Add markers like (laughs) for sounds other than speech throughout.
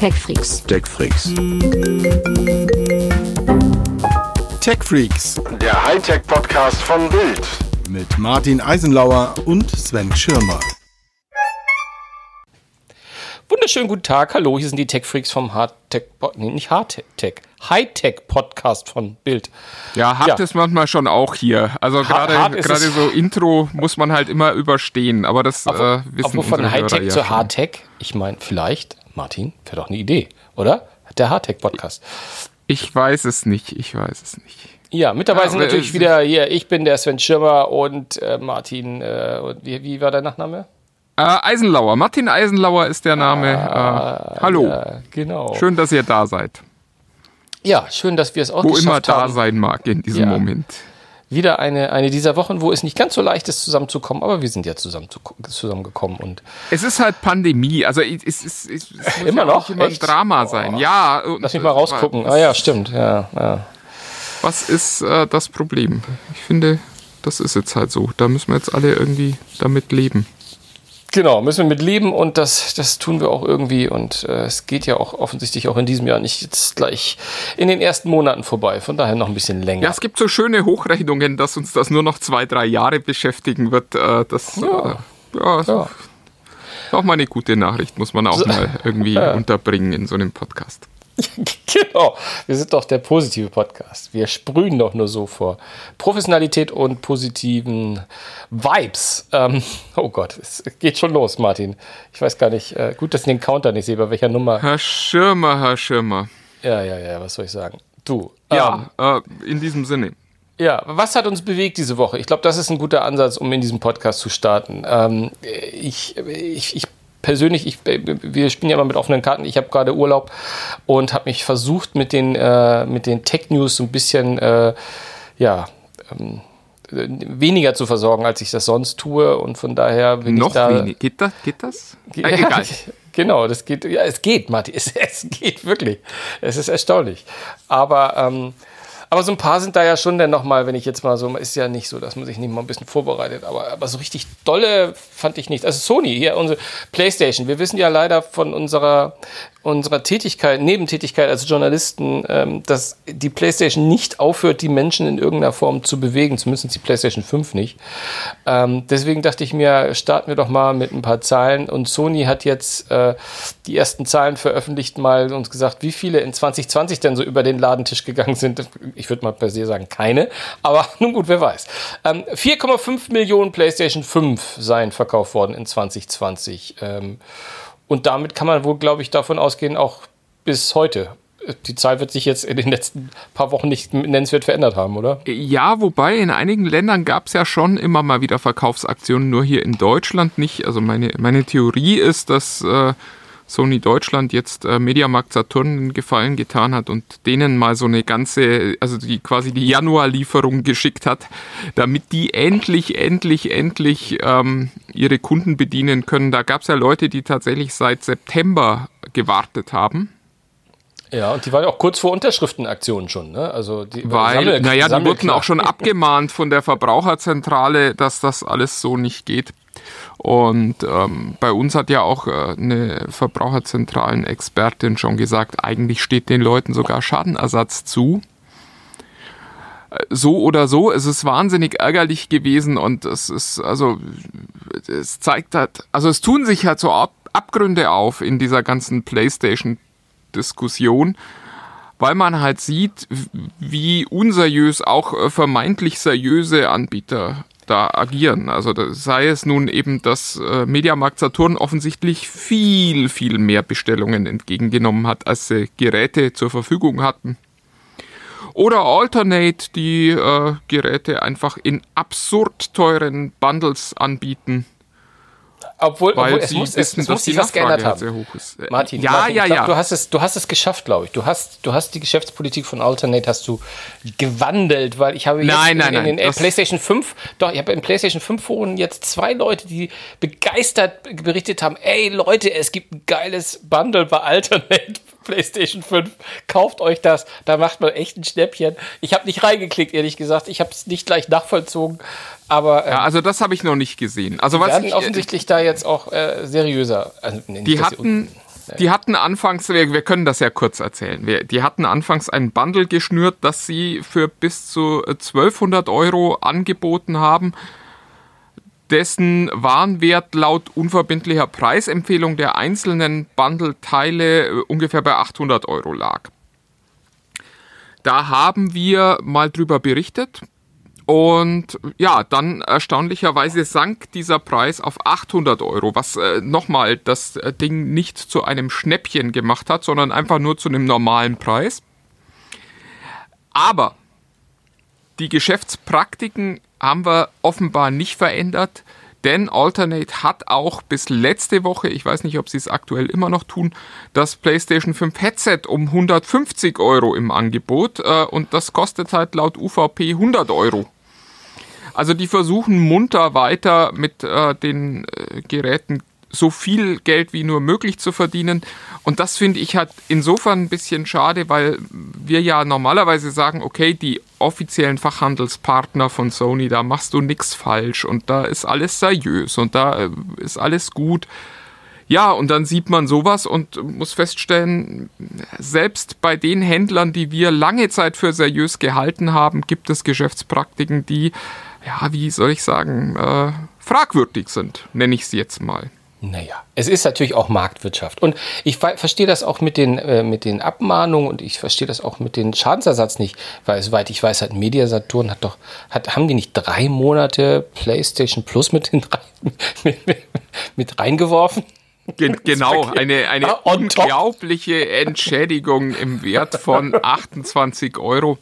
TechFreaks. TechFreaks. TechFreaks Der Hightech-Podcast von Bild. mit Martin Eisenlauer und Sven Schirmer. Wunderschönen guten Tag, hallo, hier sind die Tech-Freaks vom Hardtech, nee, nicht Hardtech, Hightech-Podcast von Bild. Ja, hart Ja. ist manchmal schon auch hier. Also gerade so Intro muss man halt immer überstehen, aber das äh, wissen Obwohl von Hightech ja zu. Hardtech, ich meine, vielleicht, Martin, wäre doch eine Idee, oder? Der Hardtech-Podcast. Ich weiß es nicht, ich weiß es nicht. Ja, mit dabei Ja, sind natürlich wieder hier, ich bin der Sven Schirmer und äh, Martin, äh, und wie, wie war dein Nachname? Äh, Eisenlauer, Martin Eisenlauer ist der Name. äh, hallo, Ah, Ja, genau. schön, dass ihr da seid. Ja, schön, dass wir es auch Wo geschafft immer da haben. sein mag in diesem Ja. Moment. Wieder eine, eine dieser Wochen, wo es nicht ganz so leicht ist, zusammenzukommen, aber wir sind ja zusammen zu, zusammengekommen und Es ist halt Pandemie, also es, es, es, es muss Immer ja noch? immer ein Echt? Drama sein. Ja, und, lass mich mal rausgucken. Ah ja, stimmt. Ja, ja. was ist äh, das Problem? Ich finde, das ist jetzt halt so. Da müssen wir jetzt alle irgendwie damit leben. Genau, müssen wir mit leben und das, das tun wir auch irgendwie. Und äh, es geht ja auch offensichtlich auch in diesem Jahr nicht jetzt gleich in den ersten Monaten vorbei. Von daher noch ein bisschen länger. Ja, es gibt so schöne Hochrechnungen, dass uns das nur noch zwei, drei Jahre beschäftigen wird. Äh, das Ja. äh, ja, Ja. ist auch mal eine gute Nachricht, muss man auch mal irgendwie (laughs) unterbringen in so einem Podcast. (laughs) genau. Wir sind doch der positive Podcast. Wir sprühen doch nur so vor Professionalität und positiven Vibes. Ähm, oh Gott, es geht schon los, Martin. Ich weiß gar nicht. Äh, gut, dass ich den Counter nicht sehe, bei welcher Nummer. Herr Schirmer, Herr Schirmer. Ja, ja, ja, was soll ich sagen? Du. Ja, äh, in diesem Sinne. Ja, was hat uns bewegt diese Woche? Ich glaube, das ist ein guter Ansatz, um in diesem Podcast zu starten. Ähm, ich, ich, ich persönlich, ich, wir spielen ja immer mit offenen Karten. Ich habe gerade Urlaub und habe mich versucht, mit den, äh, mit den Tech-News so ein bisschen, äh, ja, ähm, weniger zu versorgen, als ich das sonst tue. Und von daher bin Noch ich da. wenig. Geht das? Geht das? Ja, Äh, egal. (laughs) Genau, das geht. Ja, es geht, Martin. Es, (laughs) es geht wirklich. Es ist erstaunlich. Aber, ähm, aber so ein paar sind da ja schon dann nochmal, wenn ich jetzt mal so, ist ja nicht so, dass man sich nicht mal ein bisschen vorbereitet. Aber, aber so richtig dolle fand ich nicht. Also Sony, hier unsere Playstation. Wir wissen ja leider von unserer, unserer Tätigkeit, Nebentätigkeit als Journalisten, ähm, dass die Playstation nicht aufhört, die Menschen in irgendeiner Form zu bewegen. Zumindest die Playstation 5 nicht. Ähm, deswegen dachte ich mir, starten wir doch mal mit ein paar Zahlen. Und Sony hat jetzt äh, die ersten Zahlen veröffentlicht, mal uns gesagt, wie viele in 2020 denn so über den Ladentisch gegangen sind. Ich würde mal per se sagen, keine. Aber (laughs) nun gut, wer weiß. Ähm, 4,5 Millionen PlayStation 5 seien verkauft worden in 2020. Ähm, und damit kann man wohl, glaube ich, davon ausgehen, auch bis heute. Die Zahl wird sich jetzt in den letzten paar Wochen nicht nennenswert verändert haben, oder? Ja, wobei in einigen Ländern gab es ja schon immer mal wieder Verkaufsaktionen, nur hier in Deutschland nicht. Also meine, meine Theorie ist, dass äh, Sony Deutschland jetzt äh, Mediamarkt Saturn Gefallen getan hat und denen mal so eine ganze, also die quasi die Januarlieferung geschickt hat, damit die endlich, endlich, endlich ähm, ihre Kunden bedienen können. Da gab es ja Leute, die tatsächlich seit September gewartet haben. Ja, und die waren ja auch kurz vor Unterschriftenaktionen schon, ne? Also die Weil, Sammel- naja, die wurden auch schon (laughs) abgemahnt von der Verbraucherzentrale, dass das alles so nicht geht. Und ähm, bei uns hat ja auch äh, eine Verbraucherzentralen-Expertin schon gesagt, eigentlich steht den Leuten sogar Schadenersatz zu. Äh, So oder so, es ist wahnsinnig ärgerlich gewesen und es ist, also, es zeigt halt, also es tun sich halt so Ab Abgründe auf in dieser ganzen PlayStation-Diskussion weil man halt sieht, wie unseriös auch äh, vermeintlich seriöse Anbieter da agieren. Also sei es nun eben, dass äh, Mediamarkt Saturn offensichtlich viel, viel mehr Bestellungen entgegengenommen hat, als sie Geräte zur Verfügung hatten. Oder Alternate, die äh, Geräte einfach in absurd teuren Bundles anbieten, Obwohl, obwohl es muss, es, wissen, es muss sich was geändert haben. sehr hoch ist. Äh, Martin, ja, Martin, ja, glaub, ja. Du hast es, du hast es geschafft, glaube ich. Du hast, du hast die Geschäftspolitik von Alternate hast du gewandelt, weil ich habe jetzt Nein, in, in nein, das- PlayStation 5, doch, ich habe in PlayStation 5 Foren jetzt zwei Leute, die begeistert berichtet haben, ey Leute, es gibt ein geiles Bundle bei Alternate PlayStation 5. Kauft euch das, da macht man echt ein Schnäppchen. Ich habe nicht reingeklickt, ehrlich gesagt. Ich habe es nicht gleich nachvollzogen, aber äh, ja, also das habe ich noch nicht gesehen. Also die was äh, offensichtlich da jetzt auch äh, seriöser. Also, nee, Die hatten, die hatten anfangs, wir, wir können das ja kurz erzählen, wir, die hatten anfangs ein Bundle geschnürt, das sie für bis zu 1200 Euro angeboten haben dessen Warenwert laut unverbindlicher Preisempfehlung der einzelnen Bundle-Teile äh, ungefähr bei 800 Euro lag. Da haben wir mal drüber berichtet. Und ja, dann erstaunlicherweise sank dieser Preis auf 800 Euro, was äh, nochmal das äh, Ding nicht zu einem Schnäppchen gemacht hat, sondern einfach nur zu einem normalen Preis. Aber die Geschäftspraktiken haben wir offenbar nicht verändert, denn Alternate hat auch bis letzte Woche, ich weiß nicht, ob sie es aktuell immer noch tun, das PlayStation 5 Headset um 150 Euro im Angebot äh, und das kostet halt laut UVP 100 Euro. Also die versuchen munter weiter mit äh, den äh, Geräten so viel Geld wie nur möglich zu verdienen. Und das finde ich halt insofern ein bisschen schade, weil wir ja normalerweise sagen, okay, die offiziellen Fachhandelspartner von Sony, da machst du nichts falsch und da ist alles seriös und da äh, ist alles gut. Ja, und dann sieht man sowas und muss feststellen, selbst bei den Händlern, die wir lange Zeit für seriös gehalten haben, gibt es Geschäftspraktiken, die, ja, wie soll ich sagen, äh, fragwürdig sind, nenne ich es jetzt mal. Naja, es ist natürlich auch Marktwirtschaft. Und ich verstehe das auch mit den, äh, mit den Abmahnungen und ich verstehe das auch mit den Schadensersatz nicht, weil soweit ich weiß, hat Mediasaturn hat doch, hat, haben die nicht drei Monate PlayStation Plus mit, den, (laughs) mit, mit, mit reingeworfen? (laughs) genau, eine, eine (laughs) unglaubliche Entschädigung im Wert von 28 Euro.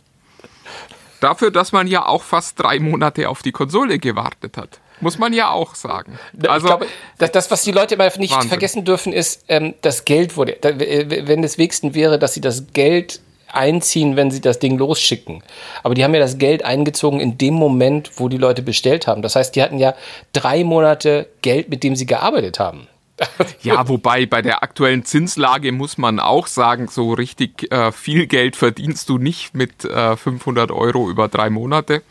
Dafür, dass man ja auch fast drei Monate auf die Konsole gewartet hat. Muss man ja auch sagen. Also, ich glaube, das, das, was die Leute immer nicht Wahnsinn. vergessen dürfen, ist, ähm, das Geld wurde, wenn es wenigstens wäre, dass sie das Geld einziehen, wenn sie das Ding losschicken. Aber die haben ja das Geld eingezogen in dem Moment, wo die Leute bestellt haben. Das heißt, die hatten ja drei Monate Geld, mit dem sie gearbeitet haben. (laughs) Ja, wobei bei der aktuellen Zinslage muss man auch sagen, so richtig äh, viel Geld verdienst du nicht mit äh, 500 Euro über drei Monate.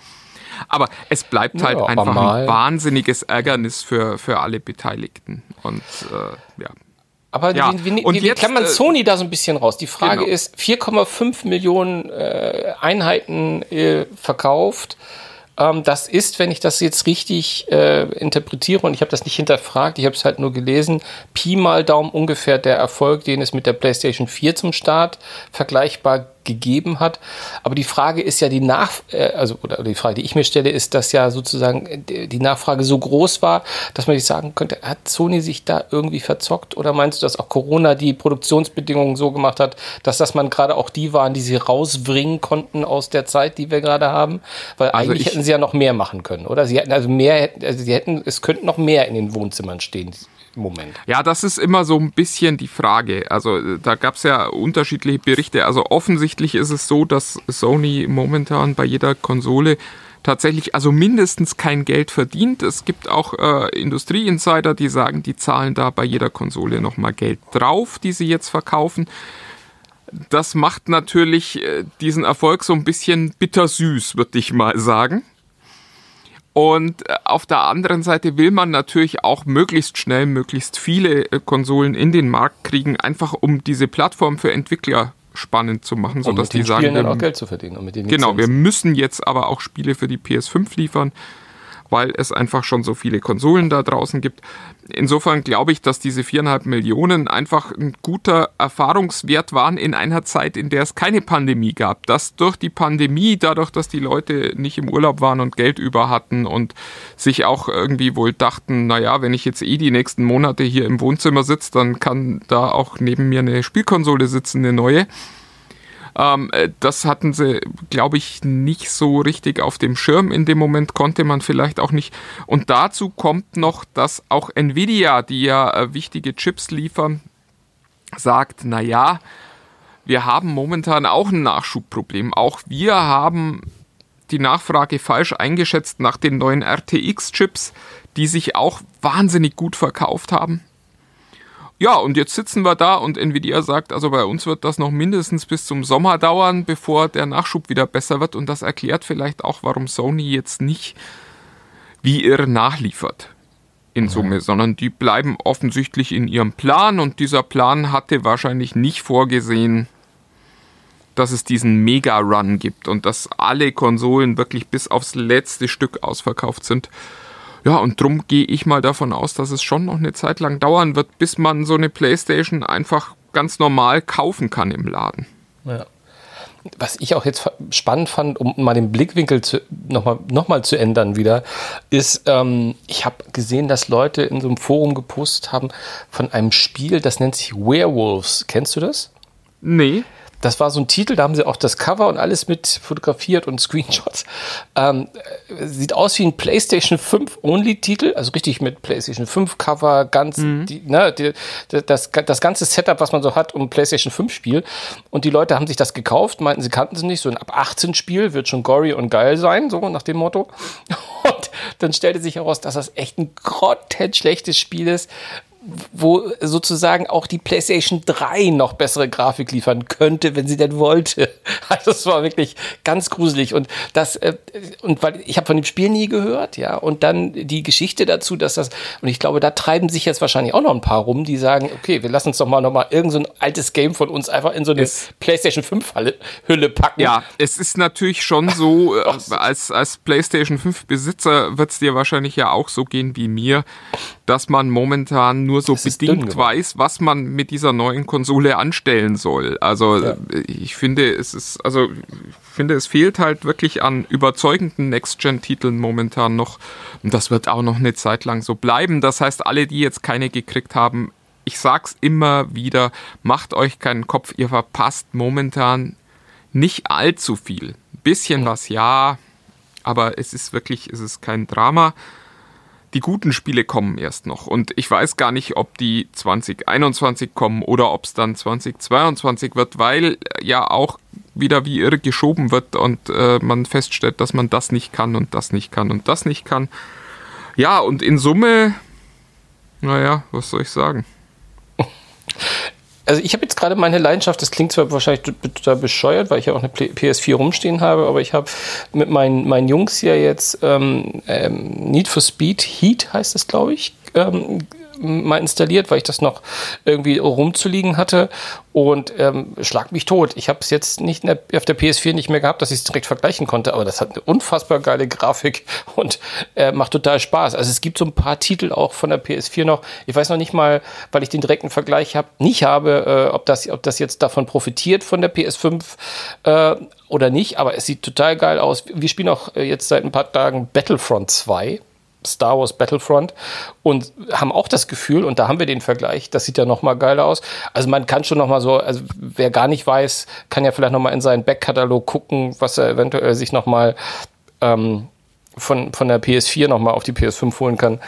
Aber es bleibt halt ja, einfach ein wahnsinniges Ärgernis für, für alle Beteiligten. Und äh, ja. Aber ja. wie, wie, wie, wie kann man äh, Sony da so ein bisschen raus? Die Frage genau. ist, 4,5 Millionen äh, Einheiten äh, verkauft. Ähm, das ist, wenn ich das jetzt richtig äh, interpretiere, und ich habe das nicht hinterfragt, ich habe es halt nur gelesen, Pi mal Daumen ungefähr der Erfolg, den es mit der PlayStation 4 zum Start vergleichbar gegeben hat. Aber die Frage ist ja die Nach, äh, also oder die Frage, die ich mir stelle, ist, dass ja sozusagen äh, die Nachfrage so groß war, dass man sich sagen könnte, hat Sony sich da irgendwie verzockt oder meinst du, dass auch Corona die Produktionsbedingungen so gemacht hat, dass das man gerade auch die waren, die sie rausbringen konnten aus der Zeit, die wir gerade haben? Weil also eigentlich hätten sie ja noch mehr machen können, oder? Sie hätten also mehr, also sie hätten, es könnten noch mehr in den Wohnzimmern stehen. Moment. Ja, das ist immer so ein bisschen die Frage. Also da gab es ja unterschiedliche Berichte. Also offensichtlich ist es so, dass Sony momentan bei jeder Konsole tatsächlich also mindestens kein Geld verdient. Es gibt auch äh, Industrieinsider, die sagen, die zahlen da bei jeder Konsole nochmal Geld drauf, die sie jetzt verkaufen. Das macht natürlich äh, diesen Erfolg so ein bisschen bittersüß, würde ich mal sagen. Und äh, auf der anderen Seite will man natürlich auch möglichst schnell möglichst viele äh, Konsolen in den Markt kriegen, einfach um diese Plattform für Entwickler spannend zu machen, sodass die sagen, Spielen dann auch Geld zu verdienen. genau, wir müssen jetzt aber auch Spiele für die PS5 liefern weil es einfach schon so viele Konsolen da draußen gibt. Insofern glaube ich, dass diese viereinhalb Millionen einfach ein guter Erfahrungswert waren in einer Zeit, in der es keine Pandemie gab. Dass durch die Pandemie, dadurch, dass die Leute nicht im Urlaub waren und Geld über hatten und sich auch irgendwie wohl dachten, naja, wenn ich jetzt eh die nächsten Monate hier im Wohnzimmer sitze, dann kann da auch neben mir eine Spielkonsole sitzen, eine neue ähm, äh, das hatten sie, glaube ich, nicht so richtig auf dem Schirm. In dem Moment konnte man vielleicht auch nicht. Und dazu kommt noch, dass auch Nvidia, die ja äh, wichtige Chips liefern, sagt, naja, wir haben momentan auch ein Nachschubproblem. Auch wir haben die Nachfrage falsch eingeschätzt nach den neuen RTX-Chips, die sich auch wahnsinnig gut verkauft haben. Ja, und jetzt sitzen wir da und Nvidia sagt, also bei uns wird das noch mindestens bis zum Sommer dauern, bevor der Nachschub wieder besser wird. Und das erklärt vielleicht auch, warum Sony jetzt nicht wie irre nachliefert. in Summe, sondern die bleiben offensichtlich in ihrem Plan und dieser Plan hatte wahrscheinlich nicht vorgesehen, dass es diesen Mega-Run gibt und dass alle Konsolen wirklich bis aufs letzte Stück ausverkauft sind. Ja, und drum gehe ich mal davon aus, dass es schon noch eine Zeit lang dauern wird, bis man so eine Playstation einfach ganz normal kaufen kann im Laden. Ja. Was ich auch jetzt spannend fand, um mal den Blickwinkel nochmal noch mal zu ändern wieder, ist, ähm, ich habe gesehen, dass Leute in so einem Forum gepostet haben von einem Spiel, das nennt sich Werewolves. Kennst du das? Nee das war so ein Titel, da haben sie auch das Cover und alles mit fotografiert und (laughs) Screenshots. Ähm, sieht aus wie ein PlayStation 5 Only-Titel, also richtig mit PlayStation 5 Cover, ganz, mhm. die, ne, die, das, das ganze Setup, was man so hat, um PlayStation 5 Spiel. Und die Leute haben sich das gekauft, meinten, sie kannten sie nicht. So ein ab 18 Spiel wird schon gory und geil sein, so nach dem Motto. (laughs) Und dann stellte sich heraus, dass das echt ein grottenschlechtes Spiel ist wo sozusagen auch die PlayStation 3 noch bessere Grafik liefern könnte, wenn sie denn wollte. (laughs) Also es war wirklich ganz gruselig und das äh, und weil ich habe von dem Spiel nie gehört, ja, und dann die Geschichte dazu, dass das und ich glaube, da treiben sich jetzt wahrscheinlich auch noch ein paar rum, die sagen, okay, wir lassen uns doch mal noch mal irgend so ein altes Game von uns einfach in so eine es, PlayStation 5 Hülle packen. Ja, es ist natürlich schon so (laughs) äh, als als PlayStation 5 Besitzer wird es dir wahrscheinlich ja auch so gehen wie mir, dass man momentan nur so bedingt weiß, was man mit dieser neuen Konsole anstellen soll. Also ja. ich finde, es ist, also ich finde, es fehlt halt wirklich an überzeugenden Next-Gen-Titeln momentan noch. Und das wird auch noch eine Zeit lang so bleiben. Das heißt, alle, die jetzt keine gekriegt haben, ich sag's immer wieder, macht euch keinen Kopf, ihr verpasst momentan nicht allzu viel. Ein bisschen was ja, aber es ist wirklich, es ist kein Drama die guten Spiele kommen erst noch. Und ich weiß gar nicht, ob die 2021 kommen oder ob es dann 2022 wird, weil äh, ja auch wieder wie irre geschoben wird und äh, man feststellt, dass man das nicht kann und das nicht kann und das nicht kann. Ja, und in Summe, naja, was soll ich sagen? (laughs) also ich habe jetzt gerade meine Leidenschaft, das klingt zwar wahrscheinlich total bescheuert, weil ich ja auch eine PS4 rumstehen habe, aber ich habe mit meinen, meinen Jungs ja jetzt ähm, ähm, Need for Speed Heat heißt es, glaube ich, ähm, mal installiert, weil ich das noch irgendwie rumzuliegen hatte und ähm, schlag mich tot. Ich habe es jetzt nicht der, auf der PS4 nicht mehr gehabt, dass ich es direkt vergleichen konnte, aber das hat eine unfassbar geile Grafik (laughs) und äh, macht total Spaß. Also es gibt so ein paar Titel auch von der PS4 noch. Ich weiß noch nicht mal, weil ich den direkten Vergleich hab, nicht habe, äh, ob, das, ob das jetzt davon profitiert von der PS5 äh, oder nicht, aber es sieht total geil aus. Wir spielen auch äh, jetzt seit ein paar Tagen Battlefront 2 Star Wars Battlefront und haben auch das Gefühl, und da haben wir den Vergleich, das sieht ja noch mal geiler aus. Also man kann schon noch mal so, also wer gar nicht weiß, kann ja vielleicht noch mal in seinen Backkatalog gucken, was er eventuell sich noch mal ähm, von, von der PS4 noch mal auf die PS5 holen kann.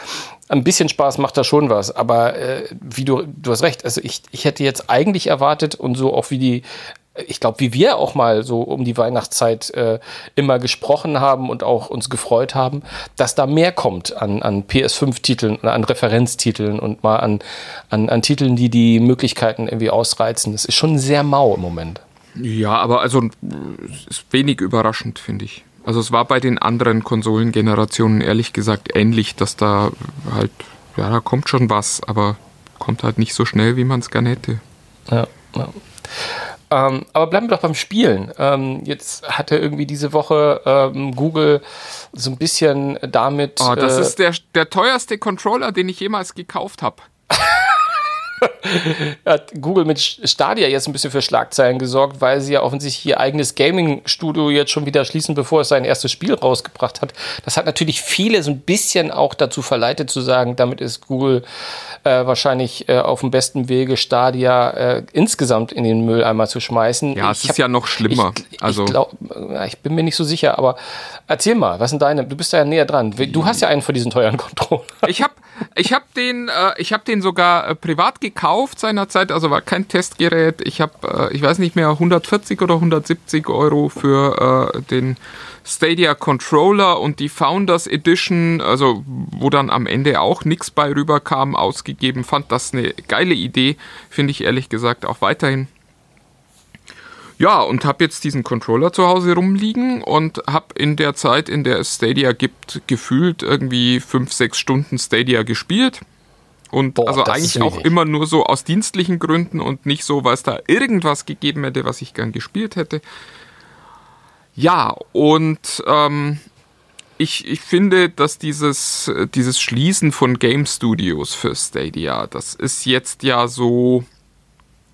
Ein bisschen Spaß macht da schon was, aber äh, wie du, du hast recht, also ich, ich hätte jetzt eigentlich erwartet und so auch wie die ich glaube, wie wir auch mal so um die Weihnachtszeit äh, immer gesprochen haben und auch uns gefreut haben, dass da mehr kommt an, an PS5-Titeln, an Referenztiteln und mal an, an, an Titeln, die die Möglichkeiten irgendwie ausreizen. Das ist schon sehr mau im Moment. Ja, aber also ist wenig überraschend, finde ich. Also es war bei den anderen Konsolengenerationen ehrlich gesagt ähnlich, dass da halt, ja, da kommt schon was, aber kommt halt nicht so schnell, wie man es gerne hätte. Ja, ja. Ähm, aber bleiben wir doch beim Spielen. Ähm, jetzt hatte irgendwie diese Woche ähm, Google so ein bisschen damit. Oh, das äh, ist der, der teuerste Controller, den ich jemals gekauft habe. (laughs) (laughs) hat Google mit Stadia jetzt ein bisschen für Schlagzeilen gesorgt, weil sie ja offensichtlich ihr eigenes Gaming-Studio jetzt schon wieder schließen, bevor es sein erstes Spiel rausgebracht hat. Das hat natürlich viele so ein bisschen auch dazu verleitet zu sagen, damit ist Google äh, wahrscheinlich äh, auf dem besten Wege, Stadia äh, insgesamt in den Müll einmal zu schmeißen. Ja, es ist hab, ja noch schlimmer. Ich, also. Ich, glaub, ich, bin mir nicht so sicher, aber erzähl mal, was sind deine? Du bist ja näher dran. Du hast ja einen von diesen teuren Controllern. Ich habe ich hab den, äh, ich hab den sogar äh, privat gekauft seinerzeit, also war kein Testgerät. Ich habe, äh, ich weiß nicht mehr, 140 oder 170 Euro für äh, den Stadia Controller und die Founders Edition, also wo dann am Ende auch nichts bei rüberkam, ausgegeben. Fand das eine geile Idee, finde ich ehrlich gesagt auch weiterhin. Ja, und habe jetzt diesen Controller zu Hause rumliegen und habe in der Zeit, in der es Stadia gibt, gefühlt irgendwie fünf, sechs Stunden Stadia gespielt. Und Boah, also eigentlich auch immer nur so aus dienstlichen Gründen und nicht so, weil es da irgendwas gegeben hätte, was ich gern gespielt hätte. Ja, und ähm, ich, ich finde, dass dieses, dieses Schließen von Game Studios für Stadia, das ist jetzt ja so,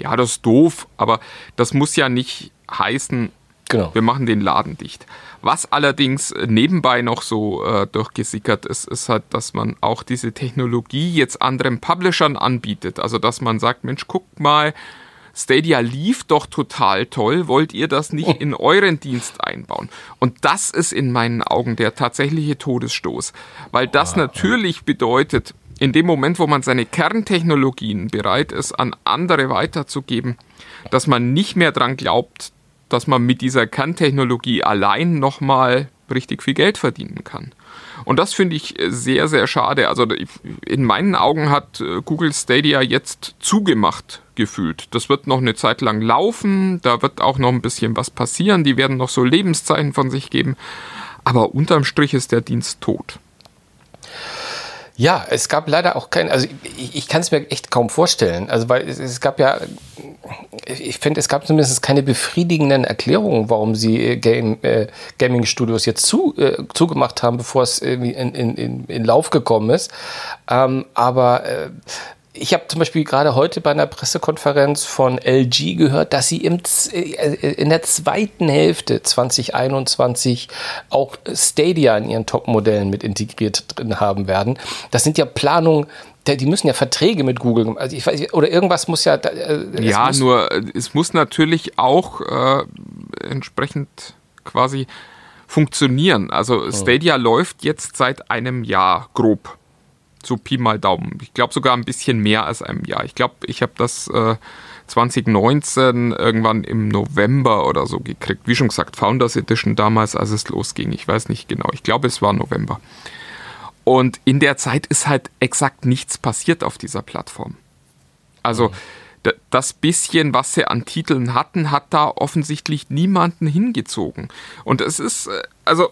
ja, das ist doof, aber das muss ja nicht heißen, Genau. wir machen den Laden dicht. Was allerdings nebenbei noch so äh, durchgesickert ist, ist halt, dass man auch diese Technologie jetzt anderen Publishern anbietet. Also, dass man sagt, Mensch, guckt mal, Stadia lief doch total toll, wollt ihr das nicht in euren Dienst einbauen? Und das ist in meinen Augen der tatsächliche Todesstoß, weil das natürlich bedeutet, in dem Moment, wo man seine Kerntechnologien bereit ist, an andere weiterzugeben, dass man nicht mehr dran glaubt, dass man mit dieser Kerntechnologie allein nochmal richtig viel Geld verdienen kann. Und das finde ich sehr, sehr schade. Also in meinen Augen hat äh, Google Stadia jetzt zugemacht gefühlt. Das wird noch eine Zeit lang laufen, da wird auch noch ein bisschen was passieren, die werden noch so Lebenszeichen von sich geben. Aber unterm Strich ist der Dienst tot. Ja, es gab leider auch kein, also ich, ich kann es mir echt kaum vorstellen. Also weil es, es gab ja, ich finde, es gab zumindest keine befriedigenden Erklärungen, warum sie äh, Game, äh, Gaming-Studios jetzt zu, äh, zugemacht haben, bevor es irgendwie in, in, in, in Lauf gekommen ist. Ähm, aber äh, ich habe zum Beispiel gerade heute bei einer Pressekonferenz von LG gehört, dass sie im, äh, in der zweiten Hälfte 2021 auch Stadia in ihren Top-Modellen mit integriert drin haben werden. Das sind ja Planungen, die müssen ja Verträge mit Google, also ich weiß, oder irgendwas muss ja. äh, Ja, muss, nur äh, es muss natürlich auch äh, entsprechend quasi funktionieren. Also Stadia läuft jetzt seit einem Jahr grob. So Pi mal Daumen. Ich glaube sogar ein bisschen mehr als einem Jahr. Ich glaube, ich habe das äh, 2019 irgendwann im November oder so gekriegt. Wie schon gesagt, Founders Edition damals, als es losging. Ich weiß nicht genau. Ich glaube, es war November. Und in der Zeit ist halt exakt nichts passiert auf dieser Plattform. Also d- das bisschen, was sie an Titeln hatten, hat da offensichtlich niemanden hingezogen. Und es ist, äh, also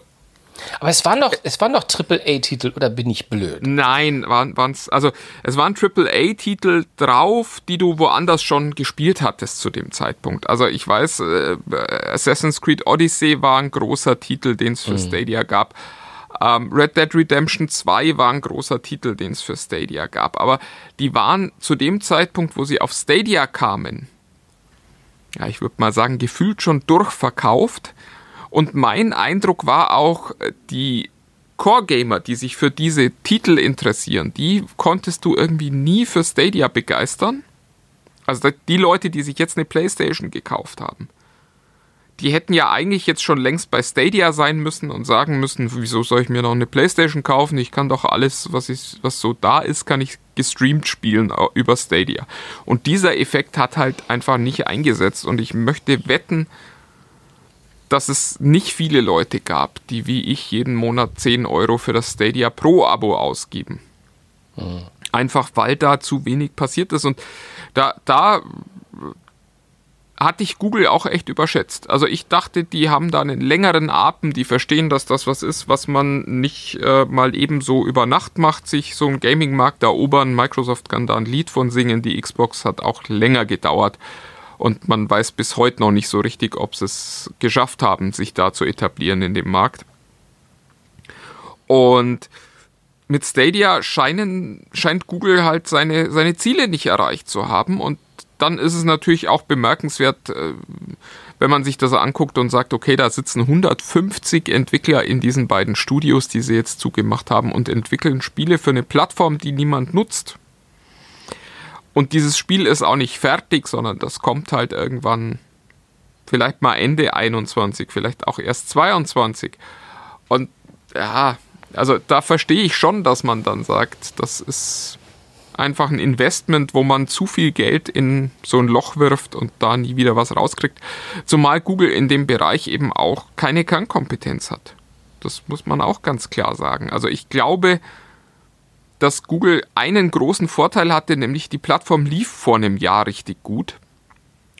aber es waren doch, es waren doch AAA-Titel, oder bin ich blöd? nein, waren waren's, also es waren AAA-Titel drauf, die du woanders schon gespielt hattest zu dem Zeitpunkt. Also ich weiß, äh, Assassin's Creed Odyssey war ein großer Titel, den es für Stadia gab. Ähm, Red Dead Redemption 2 war ein großer Titel, den es für Stadia gab. Aber die waren zu dem Zeitpunkt, wo sie auf Stadia kamen, ja, ich würde mal sagen, gefühlt schon durchverkauft. Und mein Eindruck war auch, äh, die Core-Gamer, die sich für diese Titel interessieren, die konntest du irgendwie nie für Stadia begeistern. Also die Leute, die sich jetzt eine Playstation gekauft haben, die hätten ja eigentlich jetzt schon längst bei Stadia sein müssen und sagen müssen, wieso soll ich mir noch eine Playstation kaufen? Ich kann doch alles, was, ich, was so da ist, kann ich gestreamt spielen über Stadia. Und dieser Effekt hat halt einfach nicht eingesetzt und ich möchte wetten, dass es nicht viele Leute gab, die wie ich jeden Monat 10 Euro für das Stadia Pro-Abo ausgeben. Einfach weil da zu wenig passiert ist. Und da, da hatte ich Google auch echt überschätzt. Also ich dachte, die haben da einen längeren Atem, die verstehen, dass das was ist, was man nicht äh, mal eben so über Nacht macht, sich so einen Gaming-Markt erobern. Microsoft kann da ein Lied von singen, die Xbox hat auch länger gedauert. Und man weiß bis heute noch nicht so richtig, ob sie es geschafft haben, sich da zu etablieren in dem Markt. Und mit Stadia scheinen, scheint Google halt seine, seine Ziele nicht erreicht zu haben. Und dann ist es natürlich auch bemerkenswert, äh, wenn man sich das anguckt und sagt, okay, da sitzen 150 Entwickler in diesen beiden Studios, die sie jetzt zugemacht haben und entwickeln Spiele für eine Plattform, die niemand nutzt. Und dieses Spiel ist auch nicht fertig, sondern das kommt halt irgendwann vielleicht mal Ende 21, vielleicht auch erst 22. Und ja, also da verstehe ich schon, dass man dann sagt, das ist einfach ein Investment, wo man zu viel Geld in so ein Loch wirft und da nie wieder was rauskriegt. Zumal Google in dem Bereich eben auch keine Kernkompetenz hat. Das muss man auch ganz klar sagen. Also ich glaube, dass Google einen großen Vorteil hatte, nämlich die Plattform lief vor einem Jahr richtig gut.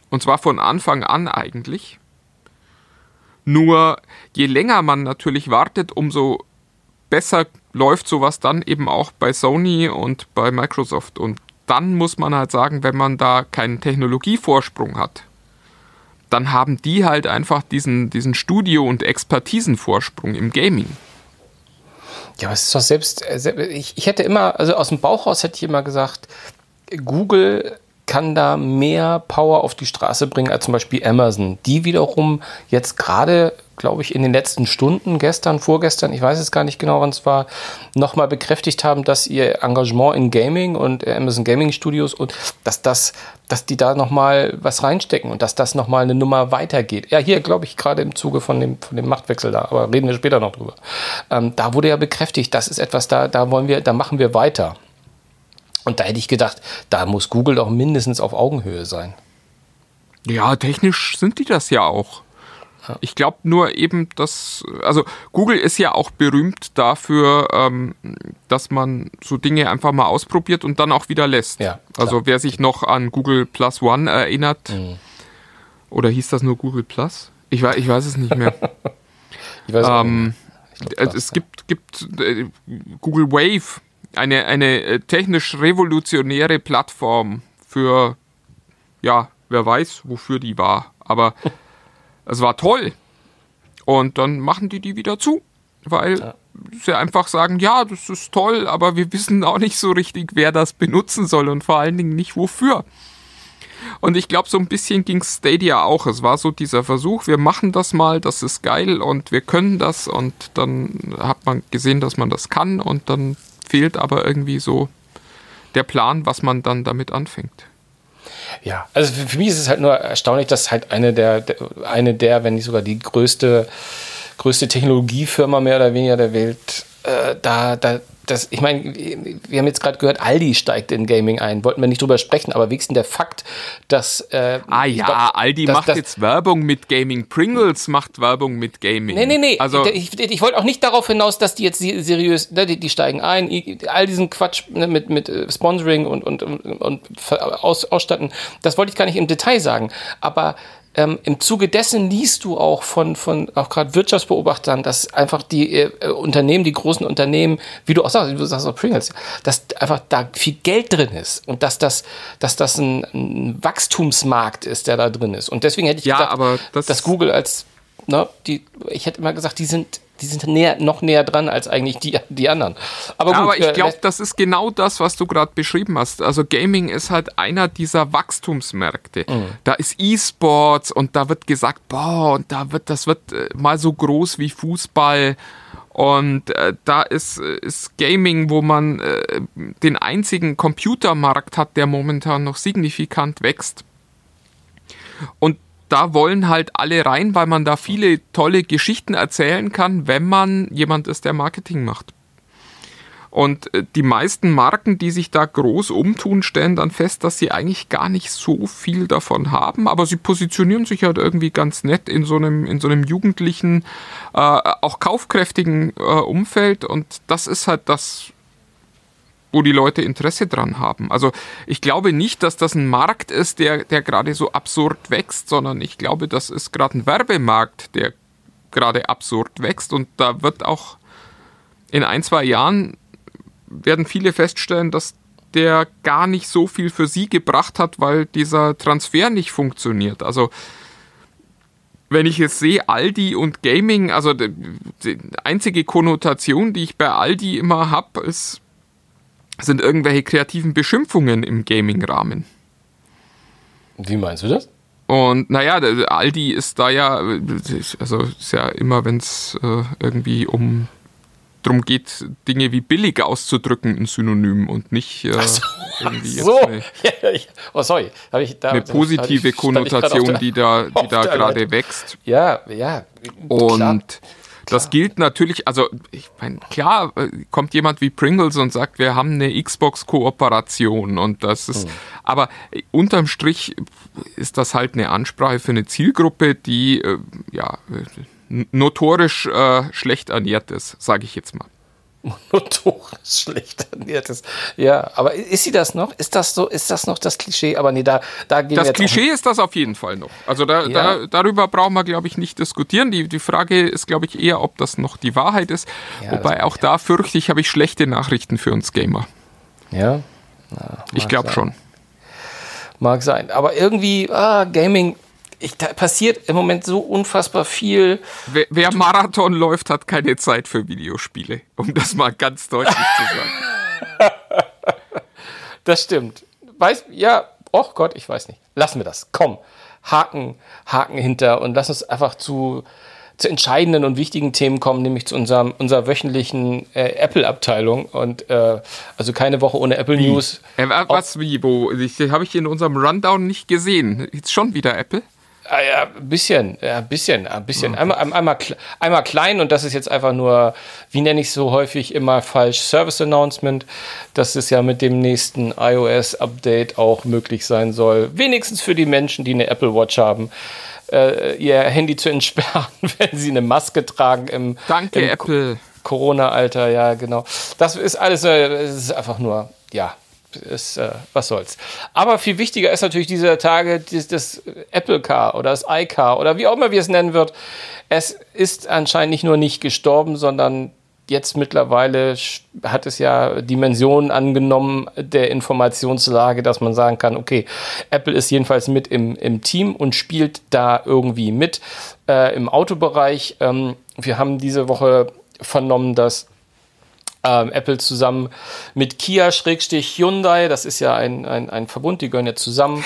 Und zwar von Anfang an eigentlich. Nur je länger man natürlich wartet, umso besser läuft sowas dann eben auch bei Sony und bei Microsoft. Und dann muss man halt sagen, wenn man da keinen Technologievorsprung hat, dann haben die halt einfach diesen, diesen Studio- und Expertisenvorsprung im Gaming. Ja, aber es ist doch selbst, äh, ich, hätte immer, also aus dem Bauch raus hätte ich immer gesagt, Google kann da mehr Power auf die Straße bringen als zum Beispiel Amazon, die wiederum jetzt gerade, glaube ich, in den letzten Stunden, gestern, vorgestern, ich weiß es gar nicht genau, wann es war, nochmal bekräftigt haben, dass ihr Engagement in Gaming und Amazon Gaming Studios und dass das, dass die da nochmal was reinstecken und dass das nochmal eine Nummer weitergeht. Ja, hier glaube ich gerade im Zuge von dem, von dem Machtwechsel da, aber reden wir später noch drüber. Ähm, da wurde ja bekräftigt, das ist etwas, da, da wollen wir, da machen wir weiter. Und da hätte ich gedacht, da muss Google doch mindestens auf Augenhöhe sein. Ja, technisch sind die das ja auch. Ja. Ich glaube nur eben, dass, also Google ist ja auch berühmt dafür, ähm, dass man so Dinge einfach mal ausprobiert und dann auch wieder lässt. Ja, also wer sich noch an Google Plus One erinnert, mhm. oder hieß das nur Google Plus? Ich, weiß, ich weiß es nicht mehr. (laughs) ich weiß ähm, nicht. Glaub, es ja. gibt, gibt äh, Google Wave eine, eine äh, technisch revolutionäre Plattform für, ja, wer weiß, wofür die war. Aber (laughs) es war toll. Und dann machen die die wieder zu, weil ja. sie einfach sagen, ja, das ist toll, aber wir wissen auch nicht so richtig, wer das benutzen soll und vor allen Dingen nicht wofür. Und ich glaube, so ein bisschen ging Stadia auch. Es war so dieser Versuch, wir machen das mal, das ist geil und wir können das. Und dann hat man gesehen, dass man das kann und dann fehlt aber irgendwie so der Plan, was man dann damit anfängt. Ja, also für, für mich ist es halt nur erstaunlich, dass halt eine der, der, eine der, wenn nicht sogar die größte, größte Technologiefirma mehr oder weniger der Welt äh, da, da das, ich meine, wir haben jetzt gerade gehört, Aldi steigt in Gaming ein. Wollten wir nicht drüber sprechen, aber wenigstens der Fakt, dass. Äh, ah ja, glaub, Aldi dass, macht dass, jetzt Werbung mit Gaming. Pringles macht Werbung mit Gaming. Nee, nee, nee. Also, ich, ich wollte auch nicht darauf hinaus, dass die jetzt seriös, ne, die, die steigen ein, all diesen Quatsch ne, mit, mit äh, Sponsoring und, und, und, und aus, ausstatten. Das wollte ich gar nicht im Detail sagen. Aber ähm, Im Zuge dessen liest du auch von, von auch gerade Wirtschaftsbeobachtern, dass einfach die äh, Unternehmen, die großen Unternehmen, wie du auch sagst, du sagst auch Pringles, dass einfach da viel Geld drin ist und dass das, dass das ein, ein Wachstumsmarkt ist, der da drin ist. Und deswegen hätte ich ja, gedacht, das dass Google als, ne, die, ich hätte immer gesagt, die sind die sind näher, noch näher dran als eigentlich die, die anderen. Aber, gut, aber ich äh, glaube, das ist genau das, was du gerade beschrieben hast. Also Gaming ist halt einer dieser Wachstumsmärkte. Mhm. Da ist E-Sports und da wird gesagt, boah, und da wird, das wird äh, mal so groß wie Fußball. Und äh, da ist, äh, ist Gaming, wo man äh, den einzigen Computermarkt hat, der momentan noch signifikant wächst. Und da wollen halt alle rein, weil man da viele tolle Geschichten erzählen kann, wenn man jemand ist, der Marketing macht. Und äh, die meisten Marken, die sich da groß umtun, stellen dann fest, dass sie eigentlich gar nicht so viel davon haben, aber sie positionieren sich halt irgendwie ganz nett in so einem, in so einem jugendlichen, äh, auch kaufkräftigen äh, Umfeld. Und das ist halt das, wo die Leute Interesse dran haben. Also ich glaube nicht, dass das ein Markt ist, der, der gerade so absurd wächst, sondern ich glaube, das ist gerade ein Werbemarkt, der gerade absurd wächst und da wird auch in ein, zwei Jahren werden viele feststellen, dass der gar nicht so viel für sie gebracht hat, weil dieser Transfer nicht funktioniert. Also wenn ich jetzt sehe, Aldi und Gaming, also die, die einzige Konnotation, die ich bei Aldi immer habe, ist sind irgendwelche kreativen Beschimpfungen im Gaming-Rahmen. Wie meinst du das? Und naja, Aldi ist da ja, also ist ja immer, wenn es äh, irgendwie um drum geht, Dinge wie billig auszudrücken, ein Synonym und nicht äh, so. irgendwie so. eine, (laughs) oh, sorry. Ich da, eine positive ich, Konnotation, der, die da, die (laughs) da gerade wächst. Ja, ja. Und klar. Das gilt natürlich, also ich meine, klar äh, kommt jemand wie Pringles und sagt, wir haben eine Xbox-Kooperation und das ist, mhm. aber äh, unterm Strich ist das halt eine Ansprache für eine Zielgruppe, die äh, ja notorisch äh, schlecht ernährt ist, sage ich jetzt mal. Monotores, (laughs) schlecht ernährtes. Ja, aber ist sie das noch? Ist das so? Ist das noch das Klischee? Aber nee, da, da gehen Das wir Klischee ist das auf jeden Fall noch. Also da, Ja. da, darüber brauchen wir, glaube ich, nicht diskutieren. Die, die Frage ist, glaube ich, eher, ob das noch die Wahrheit ist. Ja, Wobei auch da fürchte ich, habe ich schlechte Nachrichten für uns Gamer. Ja, Na, Ich glaube schon. Mag sein. Aber irgendwie, ah, Gaming, ich, da passiert im Moment so unfassbar viel. Wer, wer Marathon läuft, hat keine Zeit für Videospiele. Um das mal ganz deutlich zu sagen. (laughs) Das stimmt. Weiß, ja, oh Gott, ich weiß nicht. Lassen wir das. Komm, Haken, Haken hinter und lass uns einfach zu, zu entscheidenden und wichtigen Themen kommen, nämlich zu unserem, unserer wöchentlichen äh, Apple-Abteilung. Und äh, also keine Woche ohne Apple News. Äh, wa- was, wie, wo? Habe ich in unserem Rundown nicht gesehen. Jetzt schon wieder Apple? Ah, ja, ein bisschen, ja, ein bisschen, ein bisschen. Einmal, ein- einmal, kle- einmal klein und das ist jetzt einfach nur, wie nenne ich so häufig immer falsch, Service Announcement, dass es ja mit dem nächsten iOS-Update auch möglich sein soll, wenigstens für die Menschen, die eine Apple Watch haben, äh, ihr Handy zu (laughs) entsperren, wenn sie eine Maske tragen im, Danke, im Apple. Corona-Alter, ja, genau. Das ist alles, äh, es ist einfach nur, ja, ist, äh, was soll's. Aber viel wichtiger ist natürlich dieser Tage das, das Apple Car oder das iCar oder wie auch immer wir es nennen wird. Es ist anscheinend nicht nur nicht gestorben, sondern jetzt mittlerweile hat es ja Dimensionen angenommen der Informationslage, dass man sagen kann, okay, Apple ist jedenfalls mit im, im Team und spielt da irgendwie mit äh, im Autobereich. Ähm, wir haben diese Woche vernommen, dass ähm, Apple zusammen mit Kia Schrägstrich Hyundai, das ist ja ein, ein, ein Verbund, die gehören ja zusammen,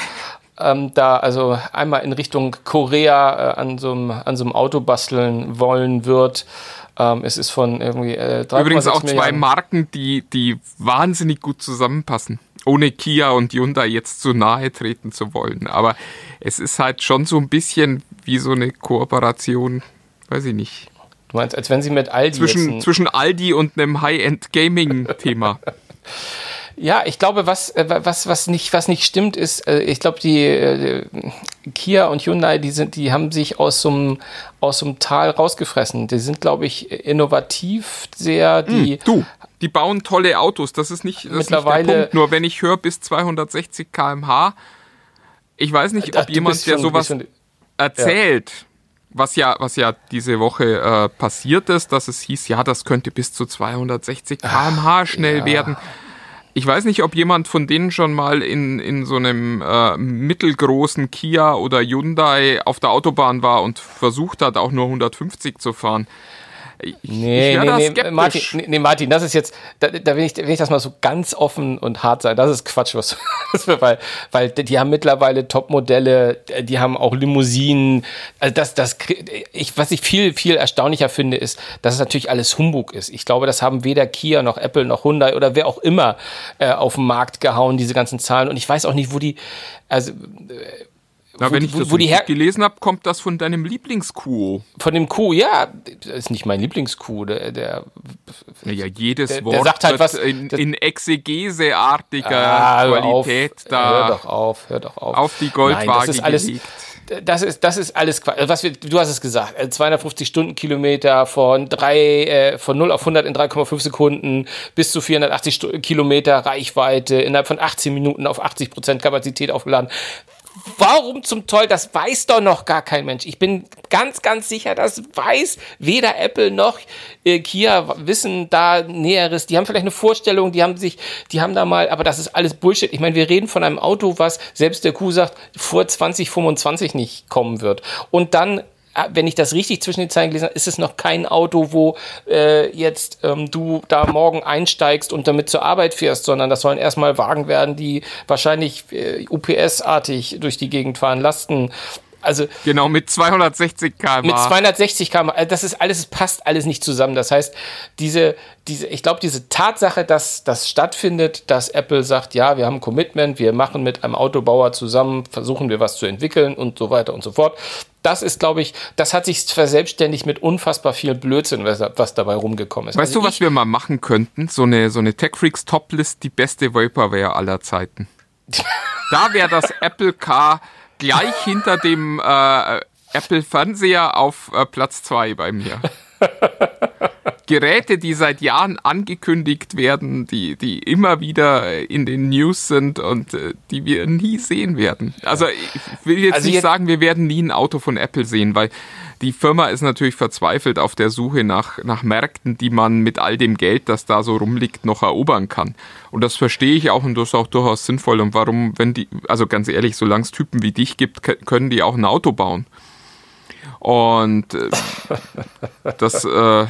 ähm, da also einmal in Richtung Korea äh, an, so einem, an so einem Auto basteln wollen wird. Ähm, es ist von irgendwie äh, 3,6 Übrigens auch zwei Milliarden. Marken, die, die wahnsinnig gut zusammenpassen. Ohne Kia und Hyundai jetzt zu nahe treten zu wollen. Aber es ist halt schon so ein bisschen wie so eine Kooperation, weiß ich nicht. Du meinst, als wenn sie mit Aldi Zwischen, zwischen Aldi und einem High-End-Gaming-Thema. (laughs) Ja, ich glaube, was, äh, was, was, nicht, was nicht stimmt, ist, äh, ich glaube, die äh, Kia und Hyundai, die, sind, die haben sich aus so einem aus so einem Tal rausgefressen. Die sind, glaube ich, innovativ sehr. Die, Du, die bauen tolle Autos, das ist nicht, das ist nicht Mittlerweile- der Punkt. Nur wenn ich höre bis 260 km/h, ich weiß nicht, Ach, ob du jemand, der sowas schon- erzählt, was ja, was ja diese Woche äh, passiert ist, dass es hieß, ja, das könnte bis zu 260 km/h schnell ja. werden. Ich weiß nicht, ob jemand von denen schon mal in, in so einem äh, mittelgroßen Kia oder Hyundai auf der Autobahn war und versucht hat, auch nur 150 zu fahren. Ich, Nee, ich nee, nee. Martin, nee, Martin, das ist jetzt, da, da will, ich, will ich das mal so ganz offen und hart sein. Das ist Quatsch, was (laughs) weil, weil die haben mittlerweile Top-Modelle, die haben auch Limousinen. Also das, das, ich, was ich viel, viel erstaunlicher finde, ist, dass es natürlich alles Humbug ist. Ich glaube, das haben weder Kia noch Apple noch Hyundai oder wer auch immer äh, auf den Markt gehauen, diese ganzen Zahlen. Und ich weiß auch nicht, wo die, also Na, wo wenn ich wo- das wo die her- gelesen habe, kommt das von deinem Lieblingskuo. von dem Kuh, ja, das ist nicht mein Lieblingskuh, der, der Naja, jedes Der- der Wort sagt halt was- in, in Exegeseartiger Ah, Qualität auf, da Hör doch auf, hör doch auf. auf die Nein, Goldwaage das ist alles, gelegt. Das ist, das ist alles Quatsch. Was wir, du hast es gesagt, äh, 250 Stundenkilometer von, drei, äh, von 0 auf 100 in 3,5 Sekunden bis zu 480 Stu Kilometer Reichweite innerhalb von 18 Minuten auf 80 Prozent Kapazität aufgeladen. Warum zum Teufel? Das weiß doch noch gar kein Mensch. Ich bin ganz, ganz sicher, das weiß weder Apple noch äh, Kia wissen da Näheres. Die haben vielleicht eine Vorstellung, die haben sich, die haben da mal, aber das ist alles Bullshit. Ich meine, wir reden von einem Auto, was selbst der Kuh sagt, vor 2025 nicht kommen wird. Und dann wenn ich das richtig zwischen den Zeilen gelesen habe, ist es noch kein Auto, wo äh, jetzt ähm, du da morgen einsteigst und damit zur Arbeit fährst, sondern das sollen erstmal Wagen werden, die wahrscheinlich äh, UPS-artig durch die Gegend fahren, Lasten. Also Genau, mit 260 km/h. mit 260 km, also das ist alles, es passt alles nicht zusammen. Das heißt, diese, diese, ich glaube, diese Tatsache, dass das stattfindet, dass Apple sagt, ja, wir haben ein Commitment, wir machen mit einem Autobauer zusammen, versuchen wir was zu entwickeln und so weiter und so fort. Das ist, glaube ich, das hat sich verselbstständigt mit unfassbar viel Blödsinn, was, was dabei rumgekommen ist. Weißt Also du, was ich- wir mal machen könnten? So eine, so eine TechFreaks Toplist, die beste Vaporware aller Zeiten. (laughs) da wäre das Apple Car gleich hinter dem äh, Apple Fernseher auf äh, Platz 2 bei mir. (laughs) Geräte, die seit Jahren angekündigt werden, die, die immer wieder in den News sind und äh, die wir nie sehen werden. Also ich will jetzt Also nicht jetzt- sagen, wir werden nie ein Auto von Apple sehen, weil die Firma ist natürlich verzweifelt auf der Suche nach, nach Märkten, die man mit all dem Geld, das da so rumliegt, noch erobern kann. Und das verstehe ich auch und das ist auch durchaus sinnvoll. Und warum, wenn die, also ganz ehrlich, solange es Typen wie dich gibt, können die auch ein Auto bauen. Und äh, (laughs) das, äh,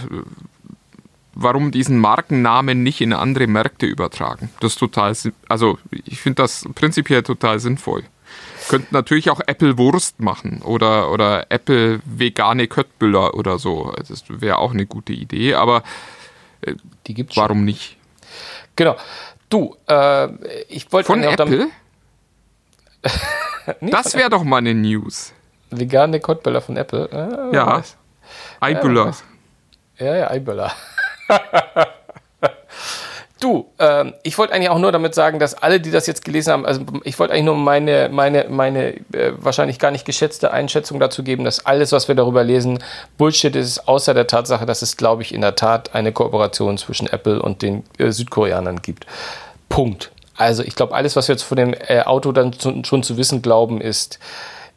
warum diesen Markennamen nicht in andere Märkte übertragen? Das ist total, also ich finde das prinzipiell total sinnvoll. Könnten natürlich auch Apple Wurst machen oder, oder Apple vegane Köttbüller oder so. Das wäre auch eine gute Idee, aber Die gibt's schon. warum nicht? Genau. Du, äh, ich wollte Von Apple? (laughs) Nee, Das wäre doch mal eine News. vegane Kottböller von Apple. Ah, Ja. Eibüller. weiß. Ja, ja, Eiböller. (laughs) du, ähm, ich wollte eigentlich auch nur damit sagen, dass alle, die das jetzt gelesen haben, also ich wollte eigentlich nur meine, meine, meine äh, wahrscheinlich gar nicht geschätzte Einschätzung dazu geben, dass alles, was wir darüber lesen, Bullshit ist, außer der Tatsache, dass es, glaube ich, in der Tat eine Kooperation zwischen Apple und den äh, Südkoreanern gibt. Punkt. Also ich glaube, alles, was wir jetzt von dem äh, Auto dann zu, schon zu wissen glauben, ist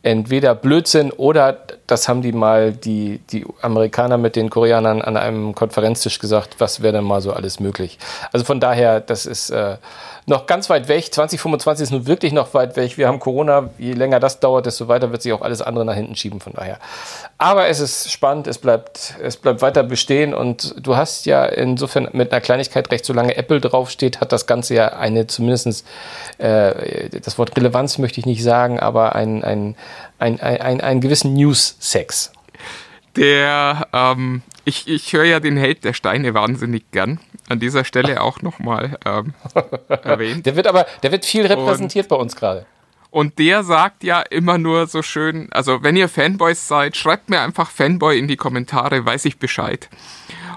entweder Blödsinn oder das haben die mal die, die Amerikaner mit den Koreanern an einem Konferenztisch gesagt, was wäre denn mal so alles möglich. Also von daher, das ist äh, noch ganz weit weg. 2025 ist nun wirklich noch weit weg. Wir haben Corona. Je länger das dauert, desto weiter wird sich auch alles andere nach hinten schieben. Von daher. Aber es ist spannend. Es bleibt, es bleibt weiter bestehen. Und du hast ja insofern mit einer Kleinigkeit recht, solange Apple draufsteht, hat das Ganze ja eine zumindest äh, das Wort Relevanz möchte ich nicht sagen, aber ein, ein, ein, ein, ein, einen gewissen News-Sex. Der, ähm, ich, ich höre ja den Held der Steine wahnsinnig gern. An dieser Stelle auch nochmal ähm, (laughs) erwähnt. Der wird aber, der wird viel repräsentiert bei uns gerade. Und der sagt ja immer nur so schön, also wenn ihr Fanboys seid, schreibt mir einfach Fanboy in die Kommentare, weiß ich Bescheid.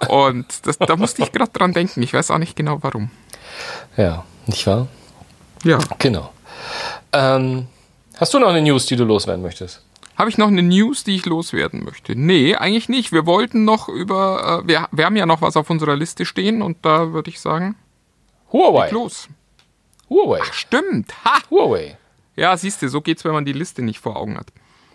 Und das, da musste ich gerade dran denken. Ich weiß auch nicht genau warum. Ja, nicht wahr? Ja. Genau. Ähm, hast du noch eine News, die du loswerden möchtest? Habe ich noch eine News, die ich loswerden möchte? Nee, eigentlich nicht. Wir wollten noch über, äh, wir, wir haben ja noch was auf unserer Liste stehen und da würde ich sagen, Huawei. los. Huawei. Stimmt. Ha! Huawei. Ja, siehst du, so geht's, wenn man die Liste nicht vor Augen hat.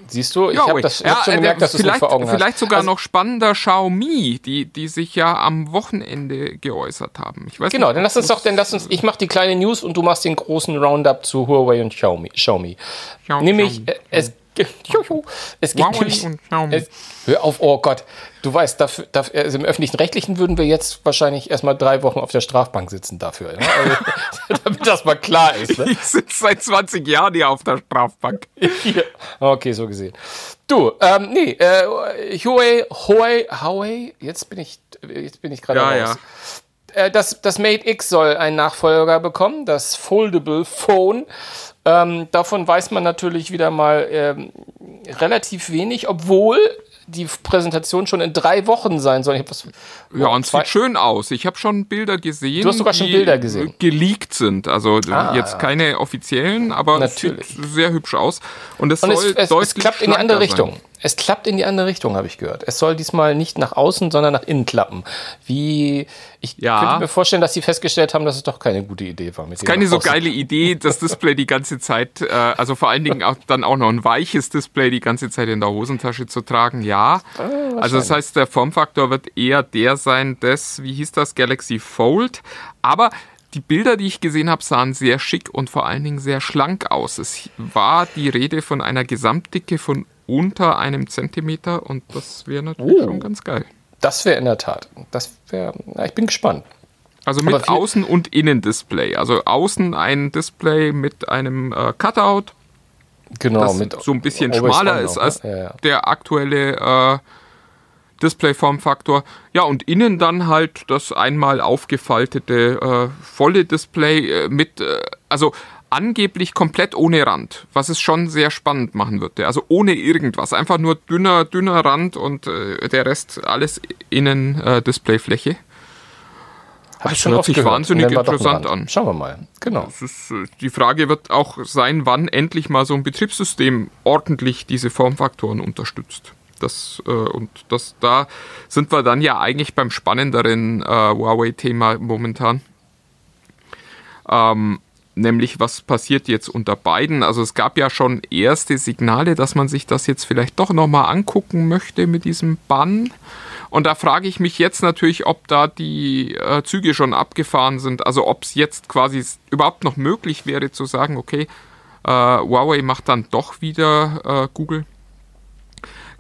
Siehst du, ich Ja, habe das ich hab schon äh, gemerkt, dass du es nicht vielleicht, vor Augen hast. vielleicht sogar Also- noch spannender Xiaomi, die, die sich ja am Wochenende geäußert haben. Ich weiß Genau, nicht, dann lass uns doch, dann lass uns, ich mache die kleine News und du machst den großen Roundup zu Huawei und Xiaomi. Xiaomi. Xiaomi. Nämlich, äh, es, Juhu. Es geht Huawei nämlich, und Xiaomi. es, hör auf, oh Gott, du weißt, dafür, dafür, also im öffentlichen Rechtlichen würden wir jetzt wahrscheinlich erstmal drei Wochen auf der Strafbank sitzen dafür. Ne? Also, (laughs) damit das mal klar ist. Ne? Ich sitze seit 20 Jahren hier auf der Strafbank. (laughs) Ja. Okay, so gesehen. Du, ähm, nee, äh, Huawei, Huawei, Huawei, jetzt bin ich, jetzt bin ich gerade Ja, raus. Äh, das, das Mate X soll einen Nachfolger bekommen, das Foldable Phone. Ähm, davon weiß man natürlich wieder mal ähm, relativ wenig, obwohl die Präsentation schon in drei Wochen sein soll. Was, Ja, und zwei- sieht schön aus. Ich habe schon Bilder gesehen. Du hast sogar schon die Bilder gesehen. Geleakt sind. Also Ah, jetzt keine offiziellen, aber Natürlich. es sieht sehr hübsch aus. Und es Und soll es, es, es klappt in die andere schlanker sein. Es klappt in die andere Richtung, habe ich gehört. Es soll diesmal nicht nach außen, sondern nach innen klappen. Wie ich Ja. könnte mir vorstellen, dass sie festgestellt haben, dass es doch keine gute Idee war. Mit Keine so außen. geile Idee, das Display die ganze Zeit, äh, also vor allen Dingen auch dann auch noch ein weiches Display die ganze Zeit in der Hosentasche zu tragen. Ja, also das heißt, der Formfaktor wird eher der sein des, wie hieß das, Galaxy Fold. Aber die Bilder, die ich gesehen habe, sahen sehr schick und vor allen Dingen sehr schlank aus. Es war die Rede von einer Gesamtdicke von unter einem Zentimeter und das wäre natürlich Oh. schon ganz geil. Das wäre in der Tat. Das wäre. Ich bin gespannt. Also mit Außen- und Innendisplay. Also außen ein Display mit einem äh, Cutout, Genau. das mit so ein bisschen schmaler ist als ja, ja. der aktuelle äh, Displayformfaktor. Ja, und innen dann halt das einmal aufgefaltete äh, volle Display äh, mit, äh, also angeblich komplett ohne Rand, was es schon sehr spannend machen würde. Also ohne irgendwas, einfach nur dünner, dünner Rand und äh, der Rest alles innen äh, Displayfläche. Hab Das hört sich gehört. wahnsinnig interessant an. Schauen wir mal. Genau. Ist, äh, die Frage wird auch sein, wann endlich mal so ein Betriebssystem ordentlich diese Formfaktoren unterstützt. Das, äh, und das, da sind wir dann ja eigentlich beim spannenderen äh, Huawei-Thema momentan. Ähm, nämlich was passiert jetzt unter beiden. Also es gab ja schon erste Signale, dass man sich das jetzt vielleicht doch nochmal angucken möchte mit diesem Bann. Und da frage ich mich jetzt natürlich, ob da die äh, Züge schon abgefahren sind. Also ob es jetzt quasi überhaupt noch möglich wäre zu sagen, okay, äh, Huawei macht dann doch wieder äh, Google.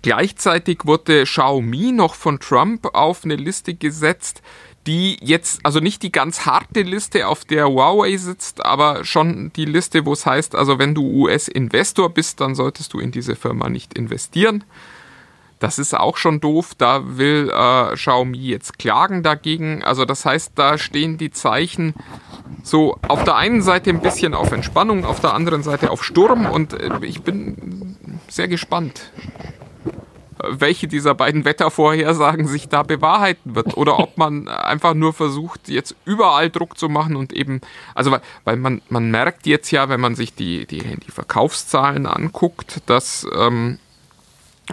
Gleichzeitig wurde Xiaomi noch von Trump auf eine Liste gesetzt, die jetzt, also nicht die ganz harte Liste, auf der Huawei sitzt, aber schon die Liste, wo es heißt, also wenn du US-Investor bist, dann solltest du in diese Firma nicht investieren. Das ist auch schon doof. Da will äh, Xiaomi jetzt klagen dagegen. Also das heißt, da stehen die Zeichen so auf der einen Seite ein bisschen auf Entspannung, auf der anderen Seite auf Sturm. Und äh, ich bin sehr gespannt, welche dieser beiden Wettervorhersagen sich da bewahrheiten wird oder ob man einfach nur versucht, jetzt überall Druck zu machen und eben, also weil, weil man, man merkt jetzt ja, wenn man sich die, die, die Verkaufszahlen anguckt, dass ähm,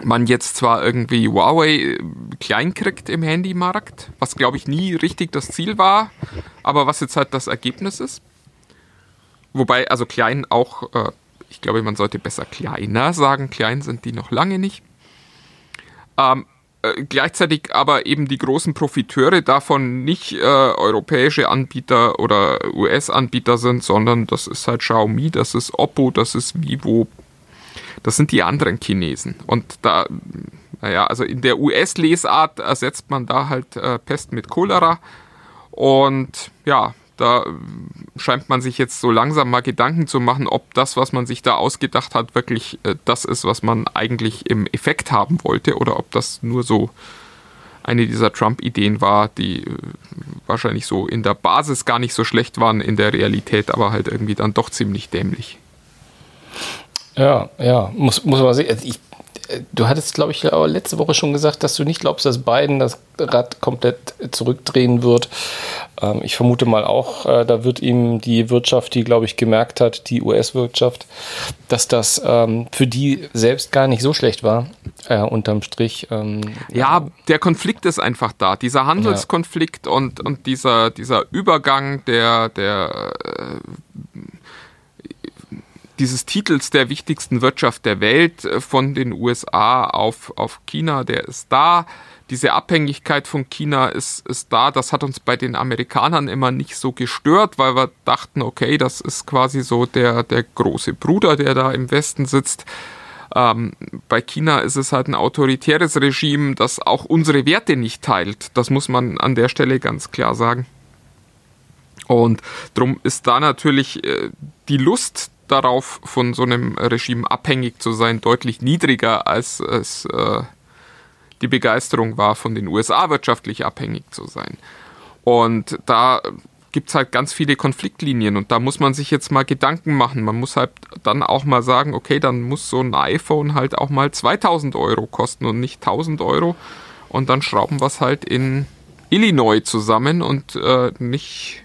man jetzt zwar irgendwie Huawei klein kriegt im Handymarkt, was glaube ich nie richtig das Ziel war, aber was jetzt halt das Ergebnis ist. Wobei, also klein auch, äh, ich glaube, man sollte besser kleiner sagen, klein sind die noch lange nicht. Ähm, äh, gleichzeitig aber eben die großen Profiteure davon nicht äh, europäische Anbieter oder US-Anbieter sind, sondern das ist halt Xiaomi, das ist Oppo, das ist Vivo, das sind die anderen Chinesen. Und da, naja, also in der US-Lesart ersetzt man da halt äh, Pest mit Cholera. Und ja, da scheint man sich jetzt so langsam mal Gedanken zu machen, ob das, was man sich da ausgedacht hat, wirklich äh, das ist, was man eigentlich im Effekt haben wollte oder ob das nur so eine dieser Trump-Ideen war, die äh, wahrscheinlich so in der Basis gar nicht so schlecht waren, in der Realität aber halt irgendwie dann doch ziemlich dämlich. Ja, ja, muss, muss man sehen. Also ich Du hattest, glaube ich, letzte Woche schon gesagt, dass du nicht glaubst, dass Biden das Rad komplett zurückdrehen wird. Ähm, ich vermute mal auch, äh, da wird ihm die Wirtschaft, die, glaube ich, gemerkt hat, die US-Wirtschaft, dass das ähm, für die selbst gar nicht so schlecht war, äh, unterm Strich. Ähm, ja, der Konflikt ist einfach da. Dieser Handelskonflikt ja. und, und dieser, dieser Übergang der, der äh, dieses Titels der wichtigsten Wirtschaft der Welt äh, von den USA auf, auf China, der ist da. Diese Abhängigkeit von China ist, ist da. Das hat uns bei den Amerikanern immer nicht so gestört, weil wir dachten, okay, das ist quasi so der, der große Bruder, der da im Westen sitzt. Ähm, bei China ist es halt ein autoritäres Regime, das auch unsere Werte nicht teilt. Das muss man an der Stelle ganz klar sagen. Und darum ist da natürlich äh, die Lust darauf, von so einem Regime abhängig zu sein, deutlich niedriger, als es äh, die Begeisterung war, von den USA wirtschaftlich abhängig zu sein. Und da gibt es halt ganz viele Konfliktlinien und da muss man sich jetzt mal Gedanken machen. Man muss halt dann auch mal sagen, okay, dann muss so ein iPhone halt auch mal 2000 Euro kosten und nicht 1000 Euro. Und dann schrauben wir es halt in Illinois zusammen und äh, nicht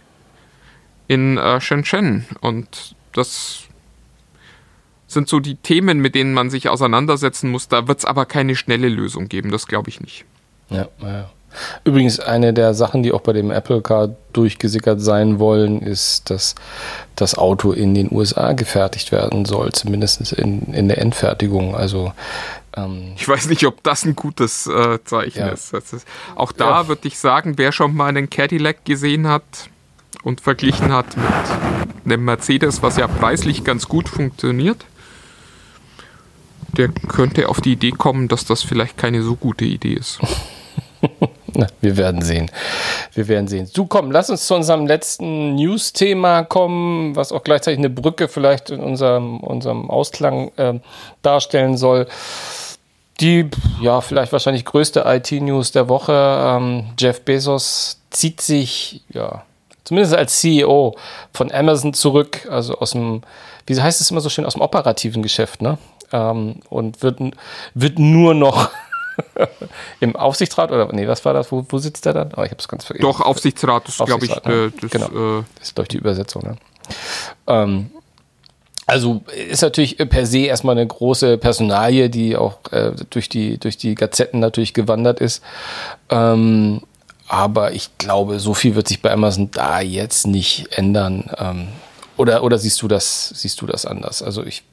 in äh, Shenzhen. Und das sind so die Themen, mit denen man sich auseinandersetzen muss. Da wird es aber keine schnelle Lösung geben, das glaube ich nicht. Ja, ja. Übrigens, eine der Sachen, die auch bei dem Apple Car durchgesickert sein wollen, ist, dass das Auto in den USA gefertigt werden soll, zumindest in, in der Endfertigung. Also ähm, ich weiß nicht, ob das ein gutes äh, Zeichen ja. ist. ist. Auch da ja. würde ich sagen, wer schon mal einen Cadillac gesehen hat und verglichen hat mit einem Mercedes, was ja preislich ganz gut funktioniert, der könnte auf die Idee kommen, dass das vielleicht keine so gute Idee ist. (laughs) Na, wir werden sehen. Wir werden sehen. Du komm, lass uns zu unserem letzten News-Thema kommen, was auch gleichzeitig eine Brücke vielleicht in unserem, unserem Ausklang äh, darstellen soll. Die, ja, vielleicht wahrscheinlich größte IT-News der Woche. Ähm, Jeff Bezos zieht sich, ja, zumindest als CEO von Amazon zurück, also aus dem, wie heißt es immer so schön, aus dem operativen Geschäft, ne? Ähm, und wird, wird nur noch (laughs) im Aufsichtsrat oder nee, was war das? Wo, wo sitzt der dann? Oh, ich habe es ganz vergessen. Doch, Aufsichtsrat ist, glaube ich, ne? das, genau. Äh, das ist, glaube ich, die Übersetzung. Ne? Ähm, Also ist natürlich per se erstmal eine große Personalie, die auch äh, durch, die, durch die Gazetten natürlich gewandert ist. Ähm, aber ich glaube, so viel wird sich bei Amazon da jetzt nicht ändern. Ähm, oder, oder siehst du das, siehst du das anders? Also ich,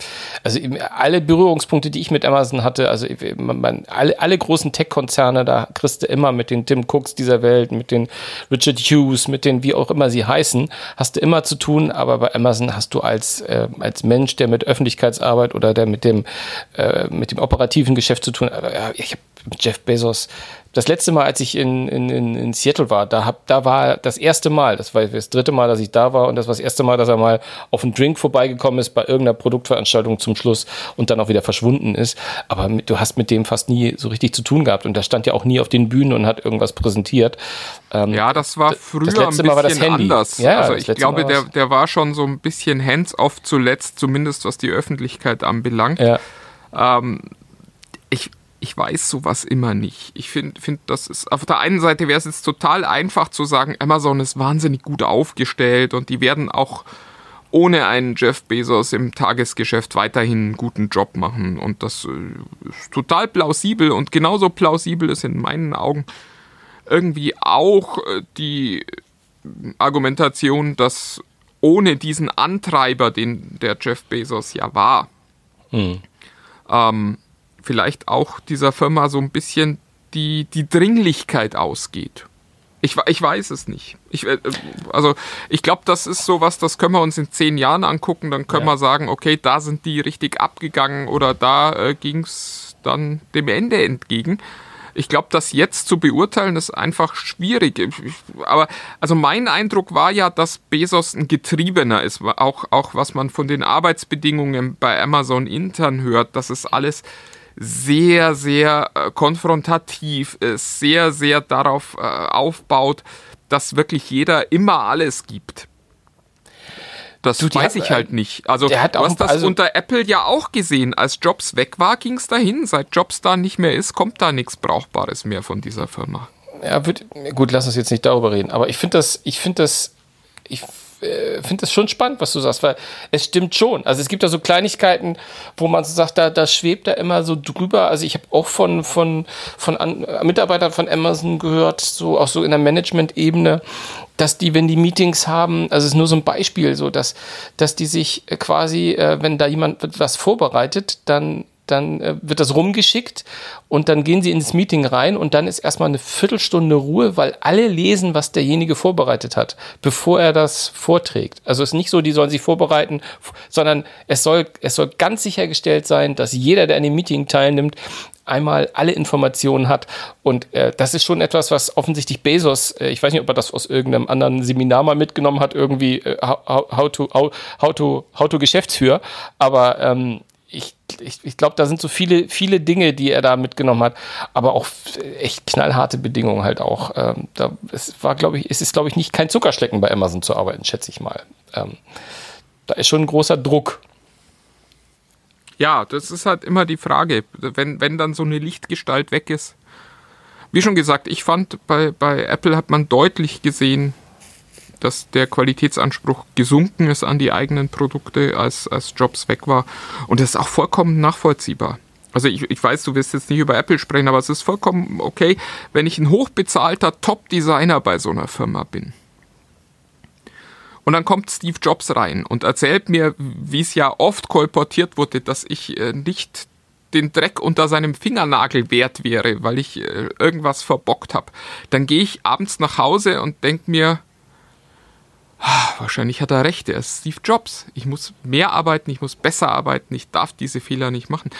also alle Berührungspunkte, die ich mit Amazon hatte, also man, alle, alle großen Tech-Konzerne, da kriegst du immer mit den Tim Cooks dieser Welt, mit den Richard Hughes, mit den wie auch immer sie heißen, hast du immer zu tun, aber bei Amazon hast du als, äh, als Mensch, der mit Öffentlichkeitsarbeit oder der mit dem, äh, mit dem operativen Geschäft zu tun, äh, ich habe Jeff Bezos das letzte Mal, als ich in, in, in Seattle war, da, hab, da war das erste Mal, das war das dritte Mal, dass ich da war und das war das erste Mal, dass er mal auf einen Drink vorbeigekommen ist bei irgendeiner Produktveranstaltung zum Schluss und dann auch wieder verschwunden ist. Aber mit, du hast mit dem fast nie so richtig zu tun gehabt und der stand ja auch nie auf den Bühnen und hat irgendwas präsentiert. Ähm, ja, das war früher das letzte ein Mal war das Handy. anders. Ja, also ich glaube, der, der war schon so ein bisschen hands-off zuletzt, zumindest was die Öffentlichkeit anbelangt. Ja. Ähm, ich, ich weiß sowas immer nicht. Ich finde, find, das ist, auf der einen Seite wäre es jetzt total einfach zu sagen, Amazon ist wahnsinnig gut aufgestellt und die werden auch ohne einen Jeff Bezos im Tagesgeschäft weiterhin einen guten Job machen. Und das äh, ist total plausibel und genauso plausibel ist in meinen Augen irgendwie auch äh, die Argumentation, dass ohne diesen Antreiber, den der Jeff Bezos ja war, hm. ähm, vielleicht auch dieser Firma so ein bisschen die, die Dringlichkeit ausgeht. Ich, ich weiß es nicht. Ich, äh, also ich glaube, das ist sowas, das können wir uns in zehn Jahren angucken. Dann können ja. wir sagen, okay, da sind die richtig abgegangen oder da äh, ging es dann dem Ende entgegen. Ich glaube, das jetzt zu beurteilen, ist einfach schwierig. Aber also mein Eindruck war ja, dass Bezos ein Getriebener ist. Auch, auch was man von den Arbeitsbedingungen bei Amazon intern hört, das ist alles sehr, sehr äh, konfrontativ ist, sehr, sehr darauf äh, aufbaut, dass wirklich jeder immer alles gibt. Das du, weiß ich halt nicht. Also du hast das also unter Apple ja auch gesehen. Als Jobs weg war, ging es dahin. Seit Jobs da nicht mehr ist, kommt da nichts Brauchbares mehr von dieser Firma. Ja, gut, lass uns jetzt nicht darüber reden. Aber ich finde das, ich finde das, ich äh, finde es schon spannend, was du sagst, weil es stimmt schon. Also es gibt da so Kleinigkeiten, wo man so sagt, da, da schwebt er immer so drüber. Also ich habe auch von, von, von an, Mitarbeitern von Amazon gehört, so auch so in der Management-Ebene, dass die, wenn die Meetings haben, also es ist nur so ein Beispiel, so dass, dass die sich quasi, äh, wenn da jemand was vorbereitet, dann dann äh, wird das rumgeschickt und dann gehen sie ins Meeting rein und dann ist erstmal eine Viertelstunde Ruhe, weil alle lesen, was derjenige vorbereitet hat, bevor er das vorträgt. Also es ist nicht so, die sollen sich vorbereiten, sondern es soll, es soll ganz sichergestellt sein, dass jeder, der an dem Meeting teilnimmt, einmal alle Informationen hat. Und äh, das ist schon etwas, was offensichtlich Bezos, äh, ich weiß nicht, ob er das aus irgendeinem anderen Seminar mal mitgenommen hat, irgendwie äh, how, to, how, how, to, how to Geschäftsführer, aber ähm, ich, ich, ich glaube, da sind so viele, viele Dinge, die er da mitgenommen hat, aber auch echt knallharte Bedingungen halt auch. Ähm, da, es war, glaube ich, es ist, glaube ich, nicht kein Zuckerschlecken bei Amazon zu arbeiten, schätze ich mal. Ähm, da ist schon ein großer Druck. Ja, das ist halt immer die Frage, wenn, wenn dann so eine Lichtgestalt weg ist. Wie schon gesagt, ich fand, bei, bei Apple hat man deutlich gesehen, dass der Qualitätsanspruch gesunken ist an die eigenen Produkte, als, als Jobs weg war. Und das ist auch vollkommen nachvollziehbar. Also ich, ich weiß, du wirst jetzt nicht über Apple sprechen, aber es ist vollkommen okay, wenn ich ein hochbezahlter Top-Designer bei so einer Firma bin. Und dann kommt Steve Jobs rein und erzählt mir, wie es ja oft kolportiert wurde, dass ich äh, nicht den Dreck unter seinem Fingernagel wert wäre, weil ich äh, irgendwas verbockt habe. Dann gehe ich abends nach Hause und denke mir, wahrscheinlich hat er recht, er ist Steve Jobs. Ich muss mehr arbeiten, ich muss besser arbeiten, ich darf diese Fehler nicht machen.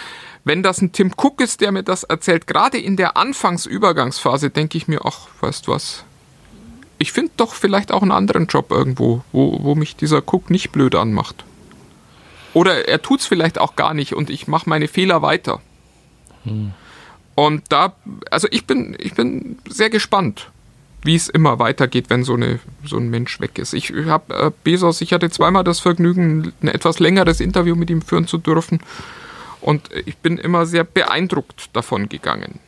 Wenn das ein Tim Cook ist, der mir das erzählt, gerade in der Anfangsübergangsphase, denke ich mir, ach, weißt du was, ich finde doch vielleicht auch einen anderen Job irgendwo, wo, wo mich dieser Cook nicht blöd anmacht. Oder er tut es vielleicht auch gar nicht und ich mache meine Fehler weiter. Hm. Und da, also ich bin, ich bin sehr gespannt wie es immer weitergeht, wenn so, eine, so ein Mensch weg ist. Ich habe äh, Bezos, ich hatte zweimal das Vergnügen, ein etwas längeres Interview mit ihm führen zu dürfen. Und ich bin immer sehr beeindruckt davon gegangen.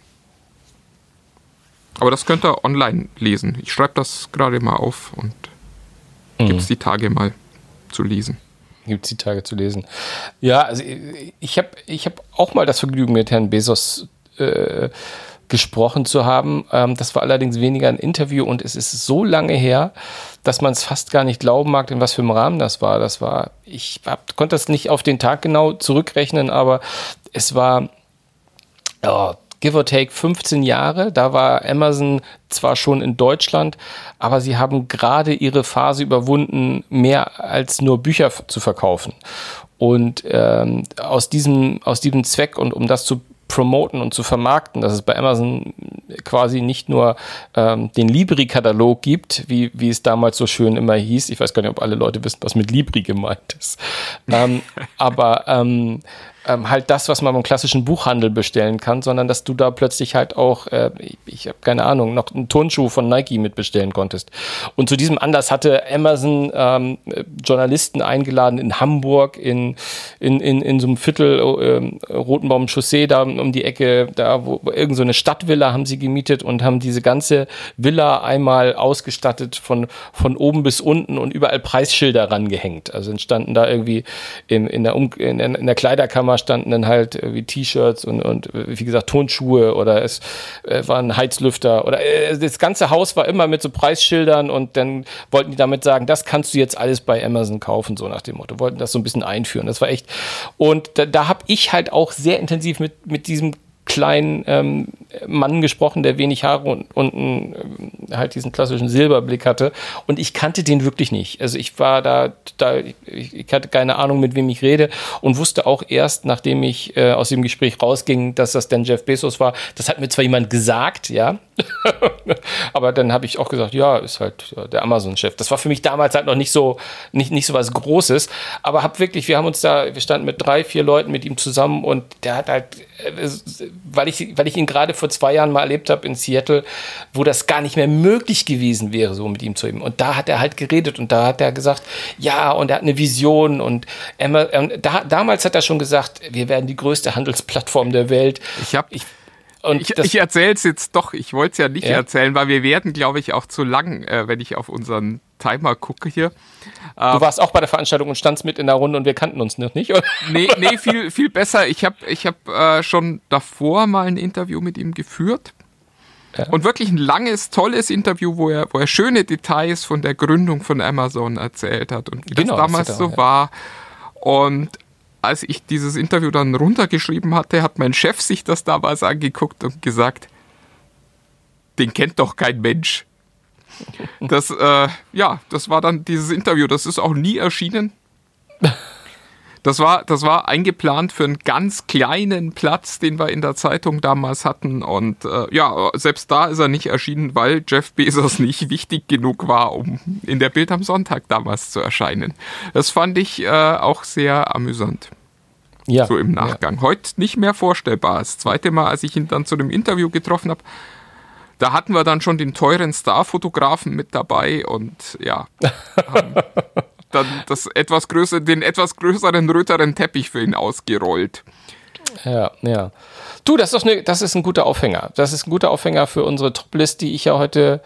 Aber das könnt ihr online lesen. Ich schreibe das gerade mal auf und mhm. gibt es die Tage mal zu lesen. Gibt es die Tage zu lesen. Ja, also ich habe ich hab auch mal das Vergnügen mit Herrn Bezos äh, gesprochen zu haben. Ähm, das war allerdings weniger ein Interview und es ist so lange her, dass man es fast gar nicht glauben mag, in was für einem Rahmen das war. Das war, ich hab, konnte das nicht auf den Tag genau zurückrechnen, aber es war oh, give or take 15 Jahre. Da war Amazon zwar schon in Deutschland, aber sie haben gerade ihre Phase überwunden, mehr als nur Bücher zu verkaufen. Und ähm, aus, diesem, aus diesem Zweck und um das zu promoten und zu vermarkten, dass es bei Amazon quasi nicht nur ähm, den Libri-Katalog gibt, wie, wie es damals so schön immer hieß. Ich weiß gar nicht, ob alle Leute wissen, was mit Libri gemeint ist. ähm, (laughs) aber ähm, ähm, halt das, was man beim klassischen Buchhandel bestellen kann, sondern dass du da plötzlich halt auch, äh, ich, ich habe keine Ahnung, noch einen Turnschuh von Nike mitbestellen konntest. Und zu diesem Anlass hatte Amazon ähm, Journalisten eingeladen in Hamburg, in, in, in, in so einem Viertel äh, Rotenbaum Chaussee, da um die Ecke, da wo, wo irgend so eine Stadtvilla haben sie gemietet und haben diese ganze Villa einmal ausgestattet von, von oben bis unten und überall Preisschilder rangehängt. Also entstanden da irgendwie in, in, der, um in, in der Kleiderkammer Zimmer standen dann halt wie T-Shirts und, und wie gesagt Tonschuhe oder es äh, waren Heizlüfter oder äh, das ganze Haus war immer mit so Preisschildern und dann wollten die damit sagen, das kannst du jetzt alles bei Amazon kaufen, so nach dem Motto. Wollten das so ein bisschen einführen. Das war echt. Und da, da habe ich halt auch sehr intensiv mit, mit diesem kleinen ähm, Mann gesprochen, der wenig Haare und, und ähm, halt diesen klassischen Silberblick hatte. Und ich kannte den wirklich nicht. Also ich war da, da ich, ich hatte keine Ahnung, mit wem ich rede und wusste auch erst, nachdem ich äh, aus dem Gespräch rausging, dass das denn Jeff Bezos war. Das hat mir zwar jemand gesagt, ja, (laughs) aber dann habe ich auch gesagt, ja, ist halt ja, der Amazon-Chef. Das war für mich damals halt noch nicht so, nicht, nicht so was Großes, aber hab wirklich, wir haben uns da, wir standen mit drei, vier Leuten mit ihm zusammen und der hat halt, äh, weil ich, weil ich ihn gerade vor zwei Jahren mal erlebt habe in Seattle, wo das gar nicht mehr möglich gewesen wäre, so mit ihm zu reden. Und da hat er halt geredet und da hat er gesagt, ja, und er hat eine Vision und Emma, ähm, da, damals hat er schon gesagt, wir werden die größte Handelsplattform der Welt. Ich habe ich und ich, ich erzähle es jetzt doch, ich wollte es ja nicht ja. erzählen, weil wir werden, glaube ich, auch zu lang, äh, wenn ich auf unseren Timer gucke hier. Du ähm, warst auch bei der Veranstaltung und standst mit in der Runde und wir kannten uns noch nicht, oder? Nee, (laughs) nee viel, viel besser. Ich habe ich hab, äh, schon davor mal ein Interview mit ihm geführt. Ja. Und wirklich ein langes, tolles Interview, wo er, wo er schöne Details von der Gründung von Amazon erzählt hat und wie genau, das damals das so ja. war. Und als ich dieses Interview dann runtergeschrieben hatte, hat mein Chef sich das damals angeguckt und gesagt, den kennt doch kein Mensch. (laughs) Das, äh, ja, das war dann dieses Interview. Das ist auch nie erschienen. Das war, das war eingeplant für einen ganz kleinen Platz, den wir in der Zeitung damals hatten. Und äh, ja, selbst da ist er nicht erschienen, weil Jeff Bezos (laughs) nicht wichtig genug war, um in der Bild am Sonntag damals zu erscheinen. Das fand ich äh, auch sehr amüsant. Ja. So im Nachgang. Ja. Heute nicht mehr vorstellbar. Das zweite Mal, als ich ihn dann zu dem Interview getroffen habe, da hatten wir dann schon den teuren Starfotografen mit dabei und ja, (laughs) haben dann das etwas größere, den etwas größeren, röteren Teppich für ihn ausgerollt. Ja, ja. Du, das ist, eine, das ist ein guter Aufhänger. Das ist ein guter Aufhänger für unsere Toplist, die ich ja heute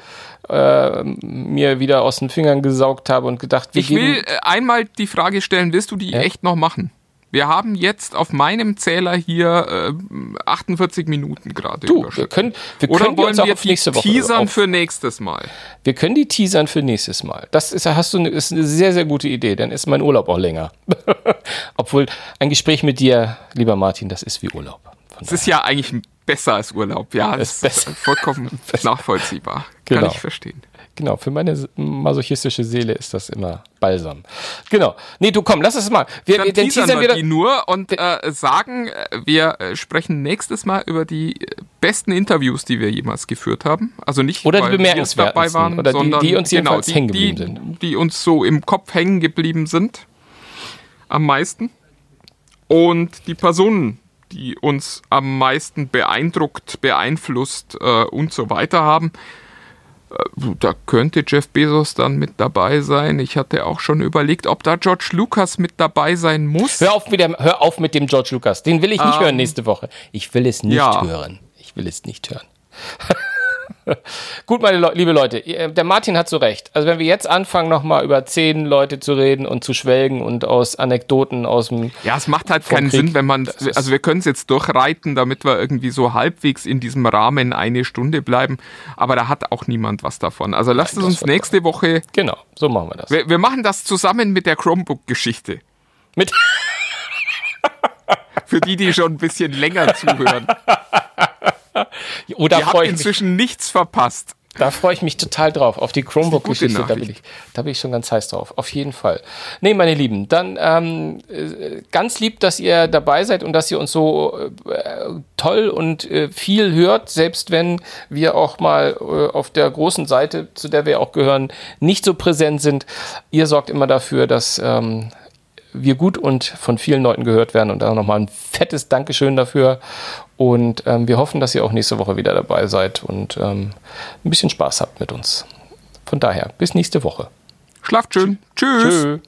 äh, mir wieder aus den Fingern gesaugt habe und gedacht, wir Ich will äh, einmal die Frage stellen, willst du die ja? echt noch machen? Wir haben jetzt auf meinem Zähler hier äh, 48 Minuten gerade. Du, wir können, wir können Oder wollen wir die nächste Woche teasern auf, für nächstes Mal? Wir können die teasern für nächstes Mal. Das ist, hast du, ist eine sehr, sehr gute Idee. Dann ist mein Urlaub auch länger. (laughs) Obwohl ein Gespräch mit dir, lieber Martin, das ist wie Urlaub. Es ist ja eigentlich besser als Urlaub. Ja, das ist, ist vollkommen (laughs) nachvollziehbar. Genau. Kann ich verstehen. Genau, für meine masochistische Seele ist das immer Balsam. Genau. Nee, du komm, lass es mal. Wir, dann, dann teasern, wir die nur und äh, sagen, äh, wir äh, sprechen nächstes Mal über die besten Interviews, die wir jemals geführt haben. Also nicht, oder die bemerkenswerten dabei waren, oder sondern die, die uns genau, die, hängen geblieben sind. Die uns so im Kopf hängen geblieben sind. Am meisten. Und die Personen, die uns am meisten beeindruckt, beeinflusst äh, und so weiter haben. Da könnte Jeff Bezos dann mit dabei sein. Ich hatte auch schon überlegt, ob da George Lucas mit dabei sein muss. Hör auf mit dem, hör auf mit dem George Lucas. Den will ich nicht ähm, hören nächste Woche. Ich will es nicht ja. hören. Ich will es nicht hören. (laughs) Gut, meine Le liebe Leute, der Martin hat so recht. Also wenn wir jetzt anfangen, nochmal über zehn Leute zu reden und zu schwelgen und aus Anekdoten aus dem Ja, es macht halt keinen Krieg, Sinn, wenn man, also wir können es jetzt durchreiten, damit wir irgendwie so halbwegs in diesem Rahmen eine Stunde bleiben, aber da hat auch niemand was davon. Also lasst es uns nächste Woche... Genau, so machen wir das. Wir, wir machen das zusammen mit der Chromebook-Geschichte. Mit... (laughs) Für die, die schon ein bisschen länger zuhören. (laughs) (laughs) Oder Ihr habt inzwischen nichts verpasst. Da freue ich mich total drauf, auf die Chromebook-Geschichte. Da, bin ich, da bin ich schon ganz heiß drauf, auf jeden Fall. Nee, meine Lieben, dann ähm, äh, ganz lieb, dass ihr dabei seid und dass ihr uns so äh, toll und äh, viel hört, selbst wenn wir auch mal äh, auf der großen Seite, zu der wir auch gehören, nicht so präsent sind. Ihr sorgt immer dafür, dass ähm, wir gut und von vielen Leuten gehört werden. Und da nochmal ein fettes Dankeschön dafür. Und ähm, wir hoffen, dass ihr auch nächste Woche wieder dabei seid und ähm, ein bisschen Spaß habt mit uns. Von daher, bis nächste Woche. Schlaft schön. Tschüss. Tschüss.